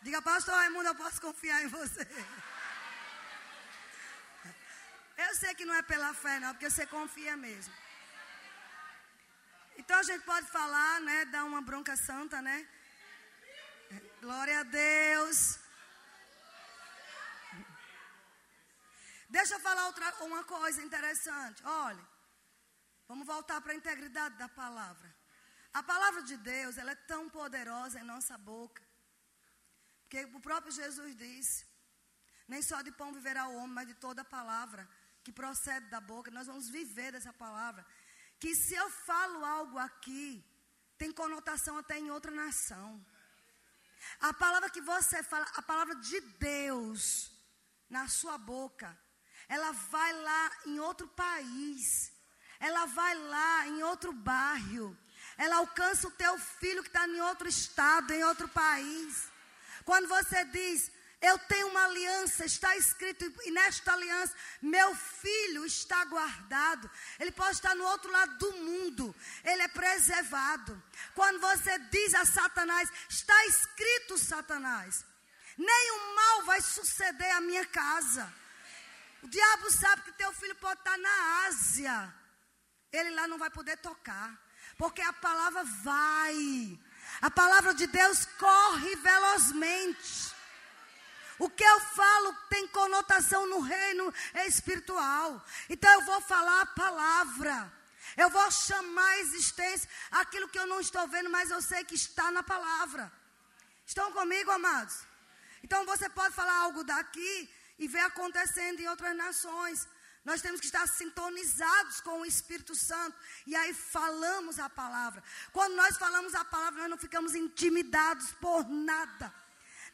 Diga, pastor Raimundo, eu posso confiar em você. Eu sei que não é pela fé, não, porque você confia mesmo. Então a gente pode falar, né? Dar uma bronca santa, né? Glória a Deus. Deixa eu falar outra, uma coisa interessante. Olha, vamos voltar para a integridade da palavra. A palavra de Deus, ela é tão poderosa em nossa boca. Porque o próprio Jesus disse: Nem só de pão viverá o homem, mas de toda a palavra que procede da boca. Nós vamos viver dessa palavra que se eu falo algo aqui, tem conotação até em outra nação. A palavra que você fala, a palavra de Deus na sua boca, ela vai lá em outro país, ela vai lá em outro bairro, ela alcança o teu filho que está em outro estado, em outro país. Quando você diz, eu tenho uma aliança, está escrito, e nesta aliança, meu filho está guardado. Ele pode estar no outro lado do mundo, ele é preservado. Quando você diz a Satanás, está escrito, Satanás, nenhum mal vai suceder à minha casa. O diabo sabe que teu filho pode estar na Ásia, ele lá não vai poder tocar, porque a palavra vai. A palavra de Deus corre velozmente. O que eu falo tem conotação no reino espiritual. Então eu vou falar a palavra. Eu vou chamar a existência aquilo que eu não estou vendo, mas eu sei que está na palavra. Estão comigo, amados? Então você pode falar algo daqui e ver acontecendo em outras nações. Nós temos que estar sintonizados com o Espírito Santo. E aí falamos a palavra. Quando nós falamos a palavra, nós não ficamos intimidados por nada.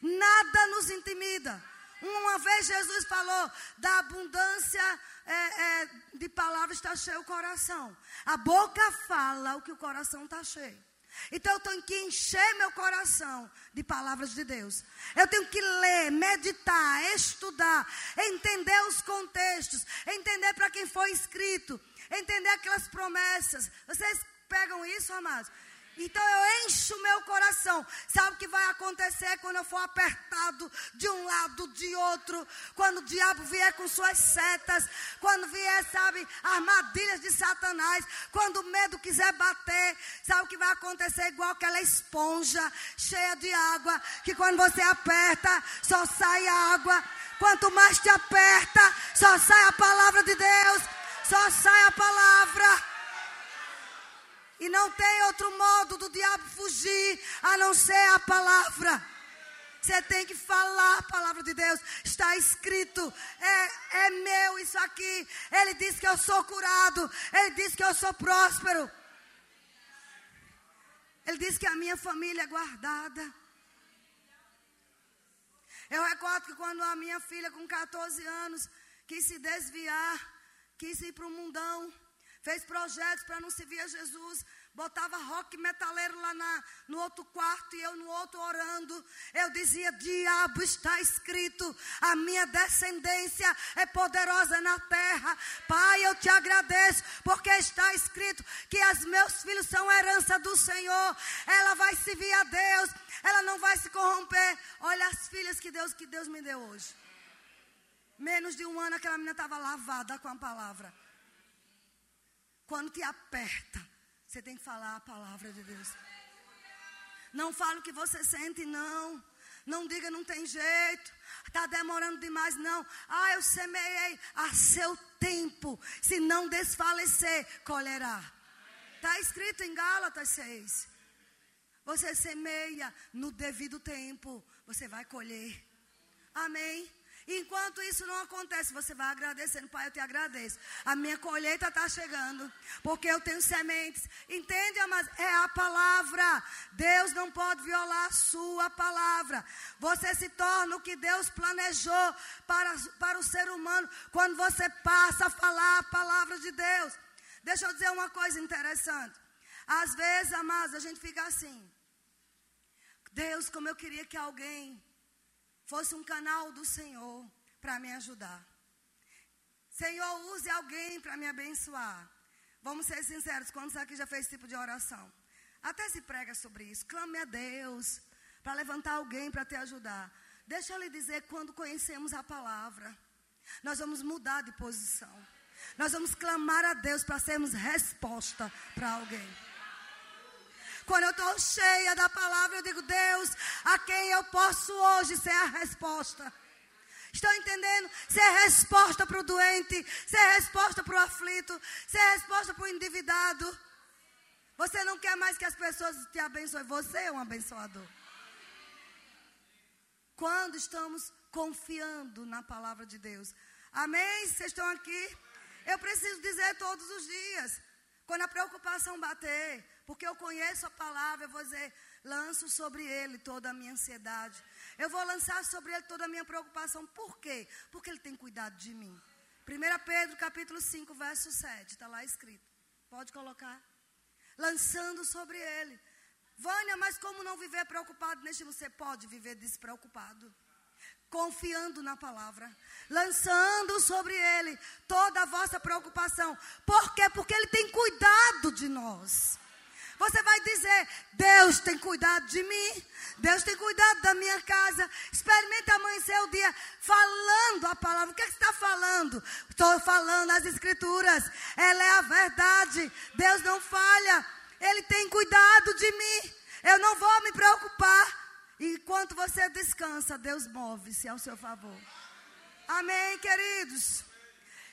Nada nos intimida. Uma vez Jesus falou da abundância é, é, de palavras está cheio o coração. A boca fala o que o coração está cheio. Então eu tenho que encher meu coração de palavras de Deus. Eu tenho que ler, meditar, estudar, entender os contextos, entender para quem foi escrito, entender aquelas promessas. Vocês pegam isso, amados? Então eu encho meu coração. Sabe o que vai acontecer quando eu for apertado de um lado, de outro? Quando o diabo vier com suas setas, quando vier, sabe, armadilhas de Satanás, quando o medo quiser bater, sabe o que vai acontecer? Igual aquela esponja cheia de água, que quando você aperta, só sai água. Quanto mais te aperta, só sai a palavra de Deus, só sai a palavra. E não tem outro modo do diabo fugir a não ser a palavra. Você tem que falar a palavra de Deus. Está escrito. É, é meu isso aqui. Ele diz que eu sou curado. Ele diz que eu sou próspero. Ele diz que a minha família é guardada. Eu recordo que quando a minha filha, com 14 anos, quis se desviar, quis ir para o mundão, fez projetos para não se a Jesus, botava rock metaleiro lá na, no outro quarto e eu no outro orando. Eu dizia: Diabo, está escrito, a minha descendência é poderosa na terra. Pai, eu te agradeço, porque está escrito que os meus filhos são herança do Senhor. Ela vai servir a Deus, ela não vai se corromper. Olha as filhas que Deus, que Deus me deu hoje. Menos de um ano aquela menina estava lavada com a palavra. Quando te aperta, você tem que falar a palavra de Deus. Não fale o que você sente, não. Não diga não tem jeito. Está demorando demais, não. Ah, eu semeei a seu tempo. Se não desfalecer, colherá. Está escrito em Gálatas 6. Você semeia no devido tempo, você vai colher. Amém. Enquanto isso não acontece, você vai agradecendo, Pai, eu te agradeço. A minha colheita está chegando, porque eu tenho sementes. Entende, mas é a palavra. Deus não pode violar a sua palavra. Você se torna o que Deus planejou para, para o ser humano quando você passa a falar a palavra de Deus. Deixa eu dizer uma coisa interessante. Às vezes, amados, a gente fica assim. Deus, como eu queria que alguém fosse um canal do Senhor para me ajudar. Senhor, use alguém para me abençoar. Vamos ser sinceros, quantos aqui já fez esse tipo de oração? Até se prega sobre isso. Clame a Deus para levantar alguém para te ajudar. Deixa eu lhe dizer, quando conhecemos a palavra, nós vamos mudar de posição. Nós vamos clamar a Deus para sermos resposta para alguém. Quando eu estou cheia da palavra, eu digo, Deus, a quem eu posso hoje ser a resposta? Estão entendendo? Ser resposta para o doente, ser resposta para o aflito, ser resposta para o endividado. Você não quer mais que as pessoas te abençoem, você é um abençoador. Quando estamos confiando na palavra de Deus. Amém? Vocês estão aqui? Eu preciso dizer todos os dias. Quando a preocupação bater, porque eu conheço a palavra, eu vou dizer, lanço sobre ele toda a minha ansiedade. Eu vou lançar sobre ele toda a minha preocupação. Por quê? Porque ele tem cuidado de mim. 1 Pedro capítulo 5, verso 7, está lá escrito. Pode colocar. Lançando sobre ele. Vânia, mas como não viver preocupado neste Você pode viver despreocupado. Confiando na palavra. Lançando sobre ele toda a vossa preocupação. Por quê? Porque ele tem cuidado de nós. Você vai dizer: Deus tem cuidado de mim, Deus tem cuidado da minha casa. Experimente amanhecer o dia falando a palavra. O que, é que você está falando? Estou falando as Escrituras. Ela é a verdade. Deus não falha. Ele tem cuidado de mim. Eu não vou me preocupar. Enquanto você descansa, Deus move-se ao seu favor. Amém, queridos?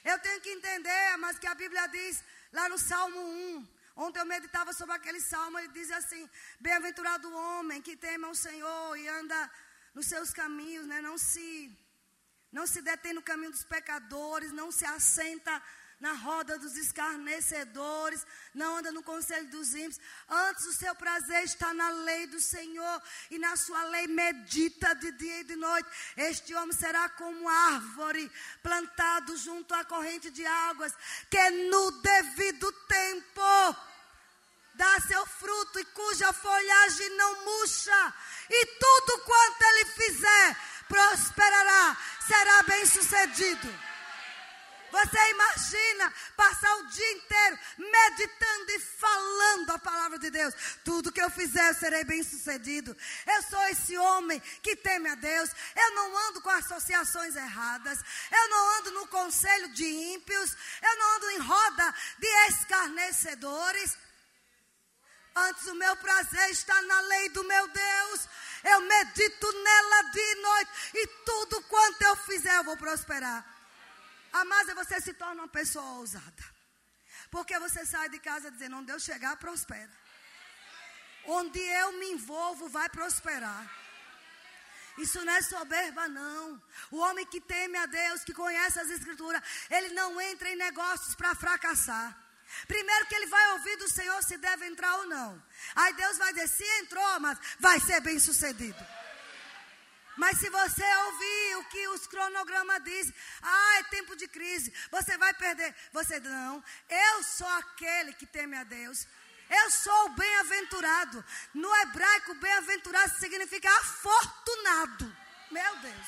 Eu tenho que entender, mas que a Bíblia diz lá no Salmo 1. Ontem eu meditava sobre aquele salmo, ele diz assim: Bem-aventurado o homem que teme ao Senhor e anda nos seus caminhos, né? não se não se detém no caminho dos pecadores, não se assenta na roda dos escarnecedores, não anda no conselho dos ímpios. Antes o seu prazer está na lei do Senhor e na sua lei medita de dia e de noite. Este homem será como árvore plantado junto à corrente de águas, que no devido tempo dá seu fruto e cuja folhagem não murcha, e tudo quanto ele fizer prosperará, será bem sucedido. Você imagina passar o dia inteiro meditando e falando a palavra de Deus. Tudo que eu fizer, eu serei bem sucedido. Eu sou esse homem que teme a Deus. Eu não ando com associações erradas. Eu não ando no conselho de ímpios. Eu não ando em roda de escarnecedores. Antes o meu prazer está na lei do meu Deus. Eu medito nela dia e noite. E tudo quanto eu fizer, eu vou prosperar. Amada, você se torna uma pessoa ousada. Porque você sai de casa dizendo, onde eu chegar, prospera. Onde eu me envolvo, vai prosperar. Isso não é soberba, não. O homem que teme a Deus, que conhece as Escrituras, ele não entra em negócios para fracassar. Primeiro que ele vai ouvir do Senhor se deve entrar ou não. Aí Deus vai dizer, se entrou, mas vai ser bem sucedido. Mas se você ouvir o que os cronogramas dizem, ah, é tempo de crise, você vai perder. Você não, eu sou aquele que teme a Deus. Eu sou o bem-aventurado. No hebraico, bem-aventurado significa afortunado. Meu Deus.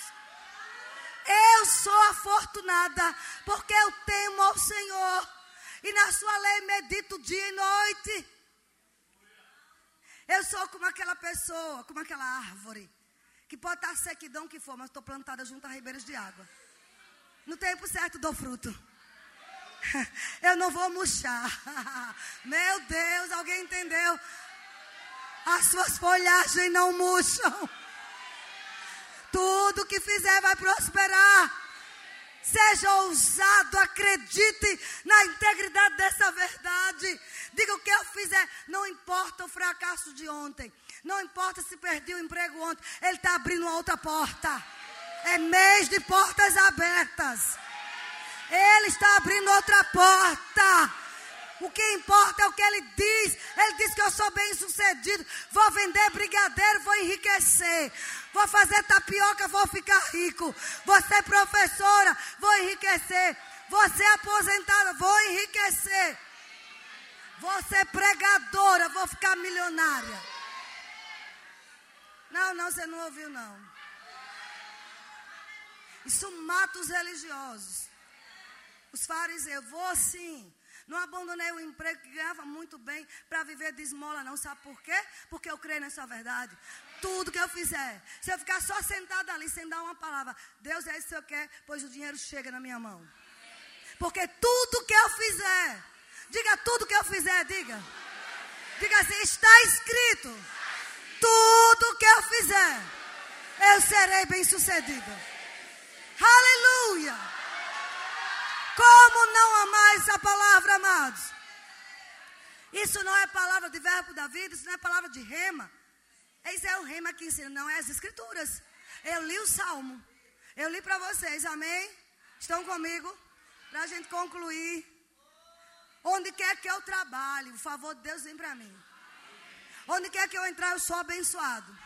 Eu sou afortunada porque eu temo ao Senhor. E na sua lei medito dia e noite. Eu sou como aquela pessoa, como aquela árvore que pode estar sequidão que for, mas estou plantada junto a ribeiros de água. No tempo certo dou fruto. [LAUGHS] Eu não vou murchar. [LAUGHS] Meu Deus, alguém entendeu? As suas folhagens não murcham. Tudo que fizer vai prosperar. Seja ousado, acredite na integridade dessa verdade. Diga o que eu fizer, não importa o fracasso de ontem. Não importa se perdi o emprego ontem, ele está abrindo outra porta. É mês de portas abertas. Ele está abrindo outra porta. O que importa é o que ele diz. Ele diz que eu sou bem sucedido. Vou vender brigadeiro, vou enriquecer. Vou fazer tapioca, vou ficar rico. Vou ser professora, vou enriquecer. Vou ser aposentada, vou enriquecer. Vou ser pregadora, vou ficar milionária. Não, não, você não ouviu, não. Isso mata os religiosos. Os fariseus, vou sim. Não abandonei o emprego que ganhava muito bem para viver de esmola, não. Sabe por quê? Porque eu creio nessa verdade. Tudo que eu fizer, se eu ficar só sentada ali sem dar uma palavra, Deus é isso que eu quero, pois o dinheiro chega na minha mão. Porque tudo que eu fizer, diga tudo que eu fizer, diga. Diga assim: está escrito tudo que eu fizer, eu serei bem sucedido. Aleluia! Como não amar essa palavra, amados? Isso não é palavra de verbo da vida, isso não é palavra de rema. Isso é o rema que ensina, não é as escrituras. Eu li o salmo. Eu li para vocês, amém? Estão comigo? Para a gente concluir. Onde quer que eu trabalhe, o favor de Deus vem para mim. Onde quer que eu entrar, eu sou abençoado.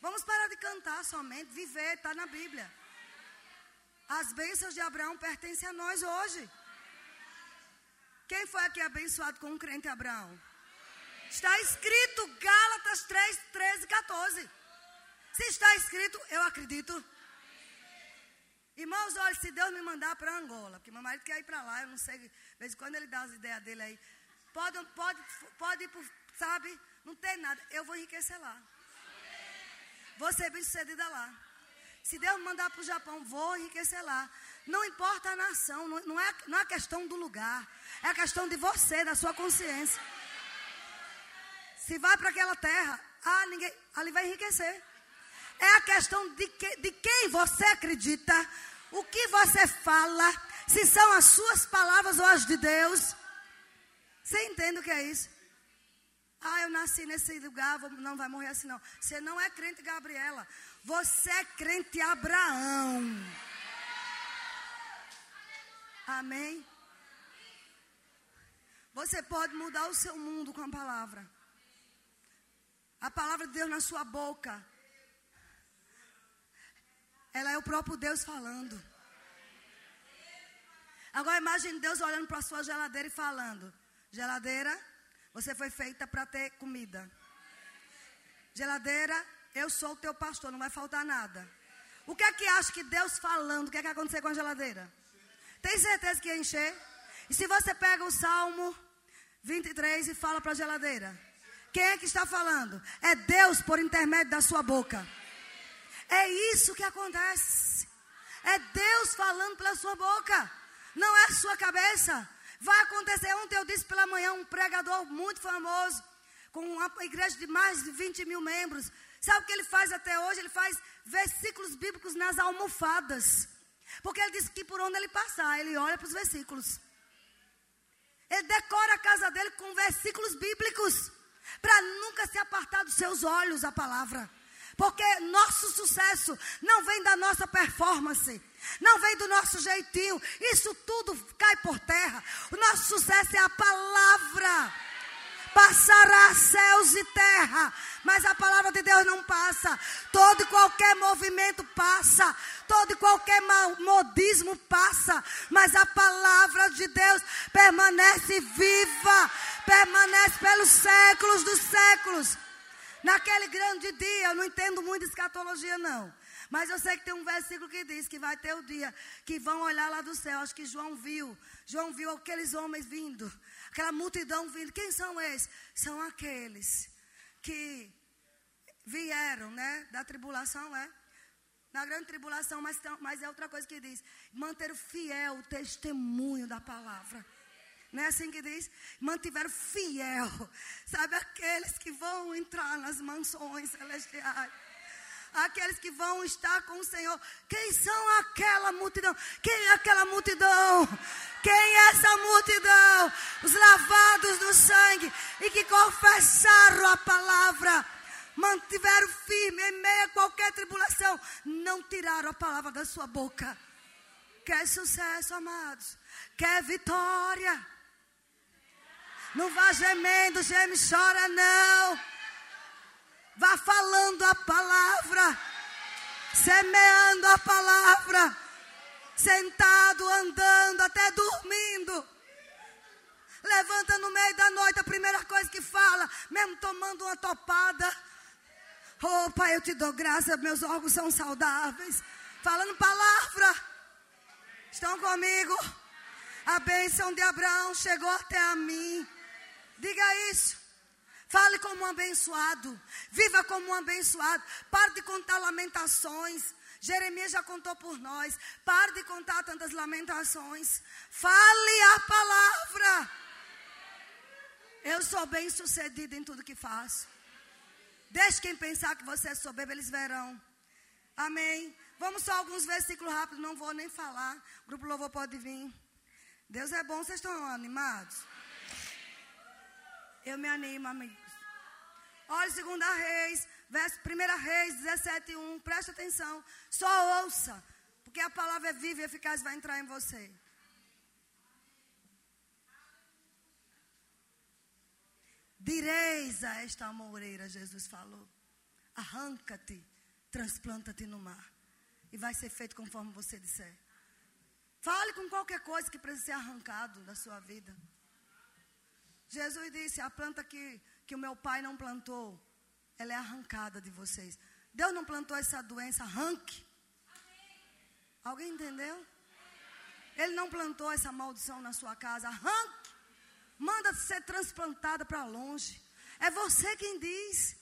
Vamos parar de cantar somente, viver, está na Bíblia. As bênçãos de Abraão pertencem a nós hoje. Quem foi aqui abençoado com um crente Abraão? Está escrito Gálatas 3, 13, 14. Se está escrito, eu acredito. Irmãos, olha, se Deus me mandar para Angola, porque meu marido quer ir para lá, eu não sei, de vez em quando ele dá as ideias dele aí. Pode, pode, pode ir por sabe? Não tem nada. Eu vou enriquecer lá. Vou ser bem sucedida lá. Se Deus mandar para o Japão, vou enriquecer lá. Não importa a nação, não, é, não é questão do lugar. É a questão de você, da sua consciência. Se vai para aquela terra, ah, ninguém, ali vai enriquecer. É a questão de, que, de quem você acredita, o que você fala, se são as suas palavras ou as de Deus. Você entende o que é isso? Ah, eu nasci nesse lugar, não vai morrer assim não. Você não é crente Gabriela. Você é crente Abraão. Amém? Você pode mudar o seu mundo com a palavra. A palavra de Deus na sua boca. Ela é o próprio Deus falando. Agora imagine Deus olhando para a sua geladeira e falando: Geladeira, você foi feita para ter comida. Geladeira, eu sou o teu pastor, não vai faltar nada. O que é que acha que Deus falando, o que é que vai acontecer com a geladeira? Tem certeza que ia encher? E se você pega o Salmo 23 e fala para a geladeira, quem é que está falando? É Deus por intermédio da sua boca. É isso que acontece. É Deus falando pela sua boca. Não é a sua cabeça. Vai acontecer. Ontem eu disse pela manhã um pregador muito famoso, com uma igreja de mais de 20 mil membros. Sabe o que ele faz até hoje? Ele faz versículos bíblicos nas almofadas. Porque ele disse que por onde ele passar, ele olha para os versículos. Ele decora a casa dele com versículos bíblicos. Para nunca se apartar dos seus olhos a palavra. Porque nosso sucesso não vem da nossa performance, não vem do nosso jeitinho. Isso tudo cai por terra. O nosso sucesso é a palavra. Passará céus e terra, mas a palavra de Deus não passa. Todo e qualquer movimento passa, todo e qualquer modismo passa, mas a palavra de Deus permanece viva, permanece pelos séculos dos séculos. Naquele grande dia, eu não entendo muito escatologia, não. Mas eu sei que tem um versículo que diz que vai ter o dia que vão olhar lá do céu. Acho que João viu. João viu aqueles homens vindo. Aquela multidão vindo. Quem são esses? São aqueles que vieram, né? Da tribulação, é? Na grande tribulação, mas, mas é outra coisa que diz: manter fiel o testemunho da palavra. Não é assim que diz? Mantiveram fiel. Sabe, aqueles que vão entrar nas mansões celestiais. Aqueles que vão estar com o Senhor. Quem são aquela multidão? Quem é aquela multidão? Quem é essa multidão? Os lavados do sangue e que confessaram a palavra mantiveram firme em meio a qualquer tribulação, não tiraram a palavra da sua boca. Quer sucesso, amados? Quer vitória? Não vá gemendo, geme, chora, não. Vá falando a palavra, semeando a palavra, sentado, andando, até dormindo. Levanta no meio da noite, a primeira coisa que fala, mesmo tomando uma topada. Oh, Pai, eu te dou graça, meus órgãos são saudáveis. Falando palavra. Estão comigo? A bênção de Abraão chegou até a mim. Diga isso. Fale como um abençoado. Viva como um abençoado. Pare de contar lamentações. Jeremias já contou por nós. Pare de contar tantas lamentações. Fale a palavra. Eu sou bem sucedido em tudo que faço. Deixe quem pensar que você é soberbo, eles verão. Amém. Vamos só alguns versículos rápidos, não vou nem falar. O grupo louvor pode vir. Deus é bom, vocês estão animados? Eu me animo, amigos. Olha, segunda Reis, verso, primeira Reis 17, 1. Preste atenção. Só ouça. Porque a palavra é viva e eficaz vai entrar em você. Direis a esta amoreira, Jesus falou. Arranca-te, transplanta-te no mar. E vai ser feito conforme você disser. Fale com qualquer coisa que precisa ser arrancado da sua vida. Jesus disse: a planta que, que o meu pai não plantou, ela é arrancada de vocês. Deus não plantou essa doença, arranque. Alguém entendeu? Ele não plantou essa maldição na sua casa, arranque. Manda ser transplantada para longe. É você quem diz.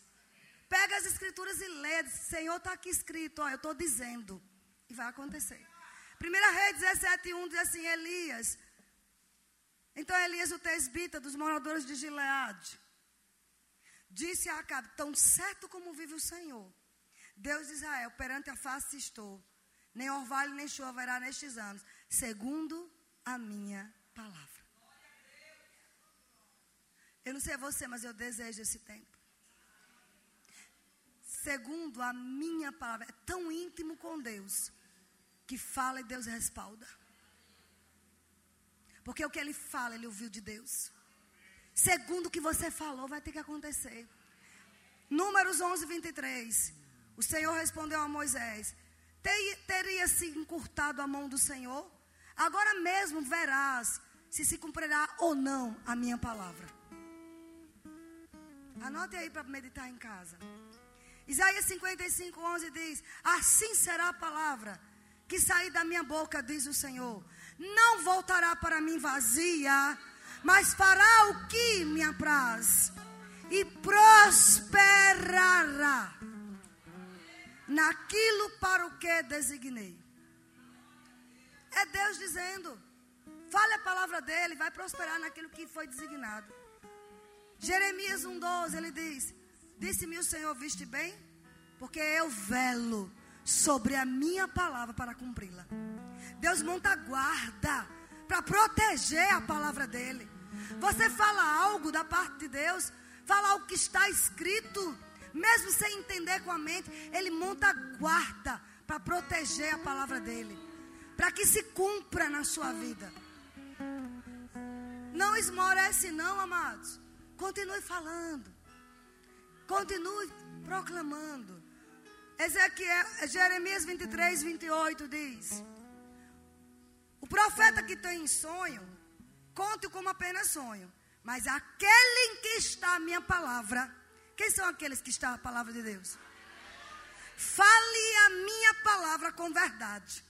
Pega as escrituras e lê. Senhor, está aqui escrito, ó, eu estou dizendo. E vai acontecer. 1 Rei 17, 1 diz assim: Elias então Elias, o tesbita dos moradores de Gileade, disse a Acabe: Tão certo como vive o Senhor, Deus de Israel, perante a face estou, nem orvalho nem chuva haverá nestes anos, segundo a minha palavra. Eu não sei você, mas eu desejo esse tempo. Segundo a minha palavra, é tão íntimo com Deus, que fala e Deus respalda. Porque o que ele fala, ele ouviu de Deus. segundo o que você falou, vai ter que acontecer. Números 11, 23. O Senhor respondeu a Moisés: Teria se encurtado a mão do Senhor? Agora mesmo verás se se cumprirá ou não a minha palavra. Anote aí para meditar em casa. Isaías 55, 11 diz: Assim será a palavra que sair da minha boca, diz o Senhor. Não voltará para mim vazia, mas fará o que me apraz e prosperará naquilo para o que designei. É Deus dizendo: fale a palavra dele, vai prosperar naquilo que foi designado. Jeremias 1,12 ele diz: Disse-me o Senhor, viste bem? Porque eu velo sobre a minha palavra para cumpri-la. Deus monta guarda para proteger a palavra dele. Você fala algo da parte de Deus, fala algo que está escrito, mesmo sem entender com a mente, ele monta guarda para proteger a palavra dele, para que se cumpra na sua vida. Não esmorece, não, amados. Continue falando, continue proclamando. Ezequiel, Jeremias 23, 28 diz: O profeta que tem sonho, conte como apenas sonho. Mas aquele em que está a minha palavra, quem são aqueles que está a palavra de Deus? Fale a minha palavra com verdade.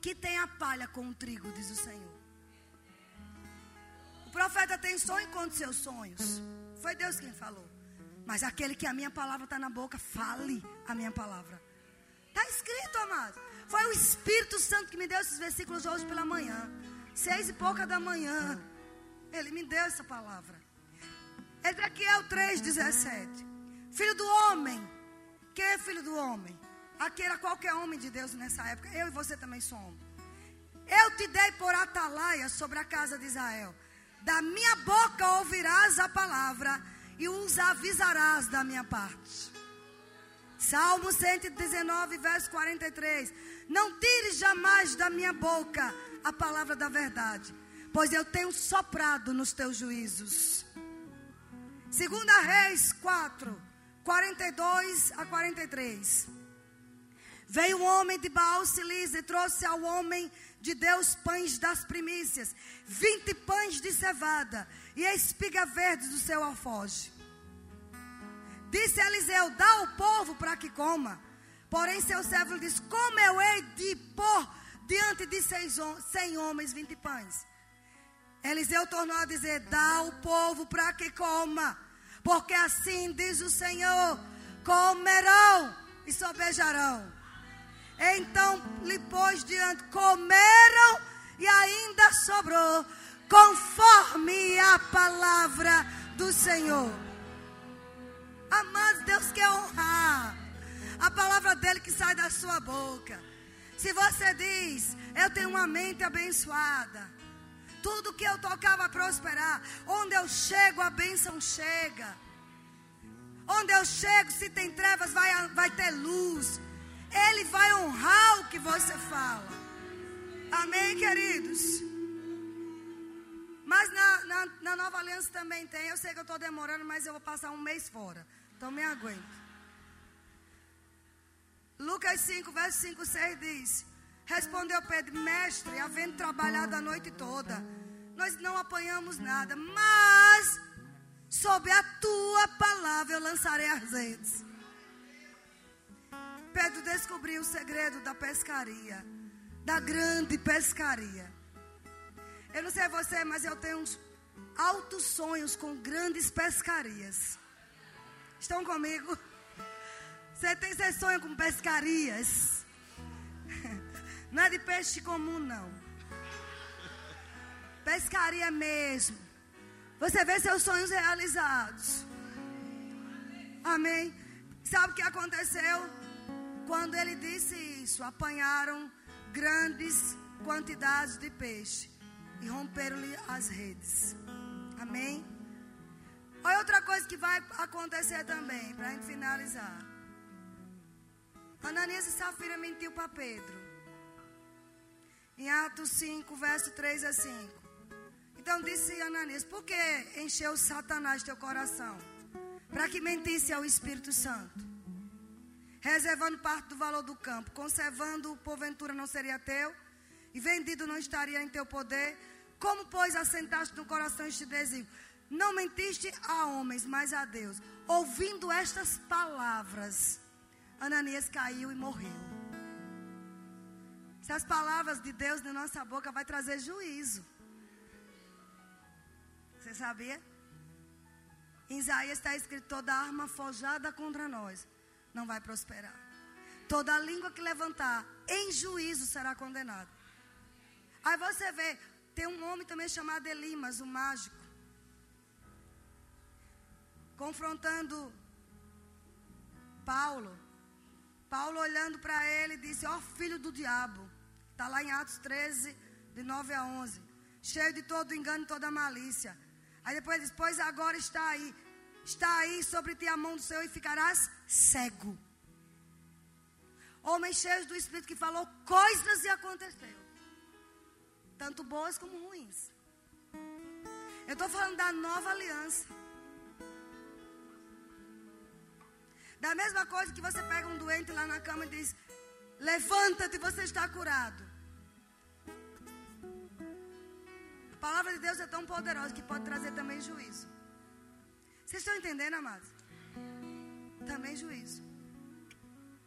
Que tem a palha com o trigo, diz o Senhor. O profeta tem sonho contra seus sonhos. Foi Deus quem falou. Mas aquele que a minha palavra está na boca, fale a minha palavra. Está escrito, amado. Foi o Espírito Santo que me deu esses versículos hoje pela manhã. Seis e pouca da manhã. Ele me deu essa palavra. Ezequiel 3,17. Filho do homem. Quem é filho do homem? Aqui era qualquer homem de Deus nessa época. Eu e você também somos. Eu te dei por atalaia sobre a casa de Israel. Da minha boca ouvirás a palavra e os avisarás da minha parte. Salmo 119, verso 43. Não tires jamais da minha boca a palavra da verdade, pois eu tenho soprado nos teus juízos. Segunda Reis 4, 42 a 43. Veio um homem de Baal Silis e trouxe ao homem de Deus pães das primícias, vinte pães de cevada e a espiga verde do seu alfoge. Disse Eliseu: Dá ao povo para que coma. Porém, seu servo disse: Como eu hei de pôr diante de seis, cem homens vinte pães? Eliseu tornou a dizer: Dá ao povo para que coma. Porque assim diz o Senhor: comerão e sobejarão. Então lhe pôs diante, comeram e ainda sobrou, conforme a palavra do Senhor. Amados, Deus quer honrar a palavra dele que sai da sua boca. Se você diz, eu tenho uma mente abençoada, tudo que eu tocar vai prosperar. Onde eu chego, a bênção chega. Onde eu chego, se tem trevas, vai, vai ter luz. Ele vai honrar o que você fala. Amém, queridos? Mas na, na, na nova aliança também tem. Eu sei que eu estou demorando, mas eu vou passar um mês fora. Então me aguento. Lucas 5, verso 5, 6 diz: Respondeu Pedro, mestre, havendo trabalhado a noite toda, nós não apanhamos nada, mas sob a tua palavra eu lançarei as redes. Pedro descobriu o segredo da pescaria, da grande pescaria. Eu não sei você, mas eu tenho uns altos sonhos com grandes pescarias. Estão comigo? Você tem seu sonho com pescarias? Não é de peixe comum, não. Pescaria mesmo. Você vê seus sonhos realizados. Amém. Sabe o que aconteceu? Quando ele disse isso, apanharam grandes quantidades de peixe e romperam-lhe as redes. Amém? Olha outra coisa que vai acontecer também, para a gente finalizar. Ananias e Safira mentiu para Pedro. Em Atos 5, verso 3 a 5. Então disse Ananias: Por que encheu Satanás teu coração? Para que mentisse ao Espírito Santo, reservando parte do valor do campo, conservando, porventura não seria teu, e vendido não estaria em teu poder. Como, pois, assentaste no coração este desígnio? Não mentiste a homens, mas a Deus. Ouvindo estas palavras, Ananias caiu e morreu. Se as palavras de Deus na nossa boca vai trazer juízo. Você sabia? Em Isaías está escrito: toda arma forjada contra nós não vai prosperar. Toda língua que levantar em juízo será condenada. Aí você vê, tem um homem também chamado Elimas, o mágico, confrontando Paulo. Paulo olhando para ele disse: Ó oh, filho do diabo. Está lá em Atos 13, de 9 a 11. Cheio de todo engano e toda malícia. Aí depois diz: Pois agora está aí. Está aí sobre ti a mão do Senhor e ficarás cego. Homem cheio do Espírito que falou coisas e aconteceu. Tanto boas como ruins. Eu estou falando da nova aliança. Da mesma coisa que você pega um doente lá na cama e diz: Levanta-te, você está curado. A palavra de Deus é tão poderosa que pode trazer também juízo. Vocês estão entendendo, amados? Também juízo.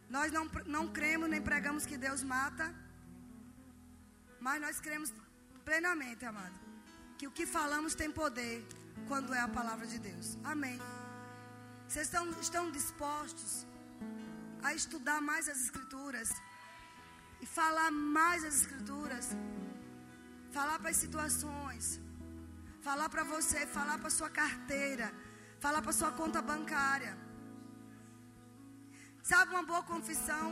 Nós não, não cremos nem pregamos que Deus mata, mas nós cremos plenamente, amado, que o que falamos tem poder quando é a palavra de Deus. Amém. Vocês estão, estão dispostos a estudar mais as Escrituras e falar mais as Escrituras? Falar para as situações, falar para você, falar para sua carteira, falar para sua conta bancária. Sabe uma boa confissão?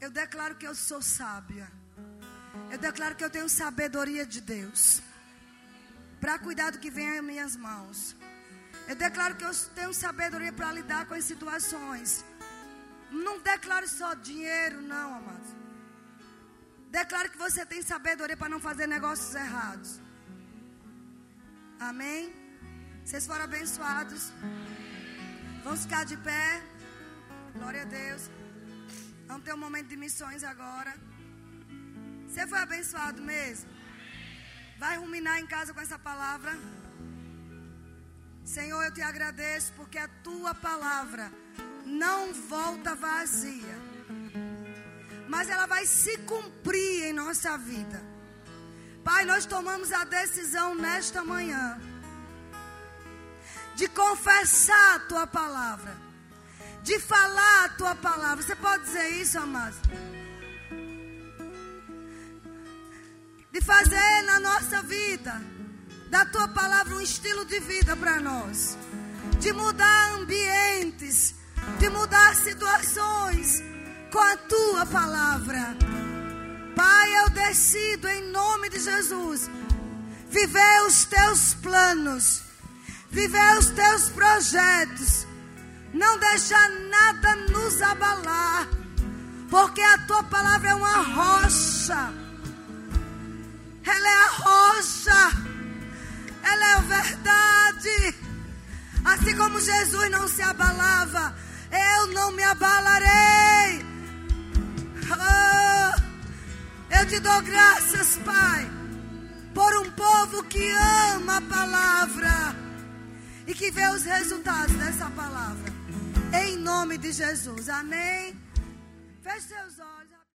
Eu declaro que eu sou sábia. Eu declaro que eu tenho sabedoria de Deus para cuidar do que vem às minhas mãos. Eu declaro que eu tenho sabedoria para lidar com as situações. Não declaro só dinheiro, não, amados. Declaro que você tem sabedoria para não fazer negócios errados. Amém? Vocês foram abençoados. Vamos ficar de pé. Glória a Deus. Vamos ter um momento de missões agora. Você foi abençoado mesmo? Vai ruminar em casa com essa palavra. Senhor, eu te agradeço porque a tua palavra não volta vazia, mas ela vai se cumprir em nossa vida. Pai, nós tomamos a decisão nesta manhã de confessar a tua palavra, de falar a tua palavra. Você pode dizer isso, amado? De fazer na nossa vida da tua palavra um estilo de vida para nós, de mudar ambientes, de mudar situações com a tua palavra. Pai, eu decido em nome de Jesus viver os teus planos, viver os teus projetos, não deixar nada nos abalar, porque a tua palavra é uma rocha. Ela é a rocha ela é a verdade. Assim como Jesus não se abalava, eu não me abalarei. Oh, eu te dou graças, Pai, por um povo que ama a palavra e que vê os resultados dessa palavra. Em nome de Jesus. Amém. Feche seus olhos.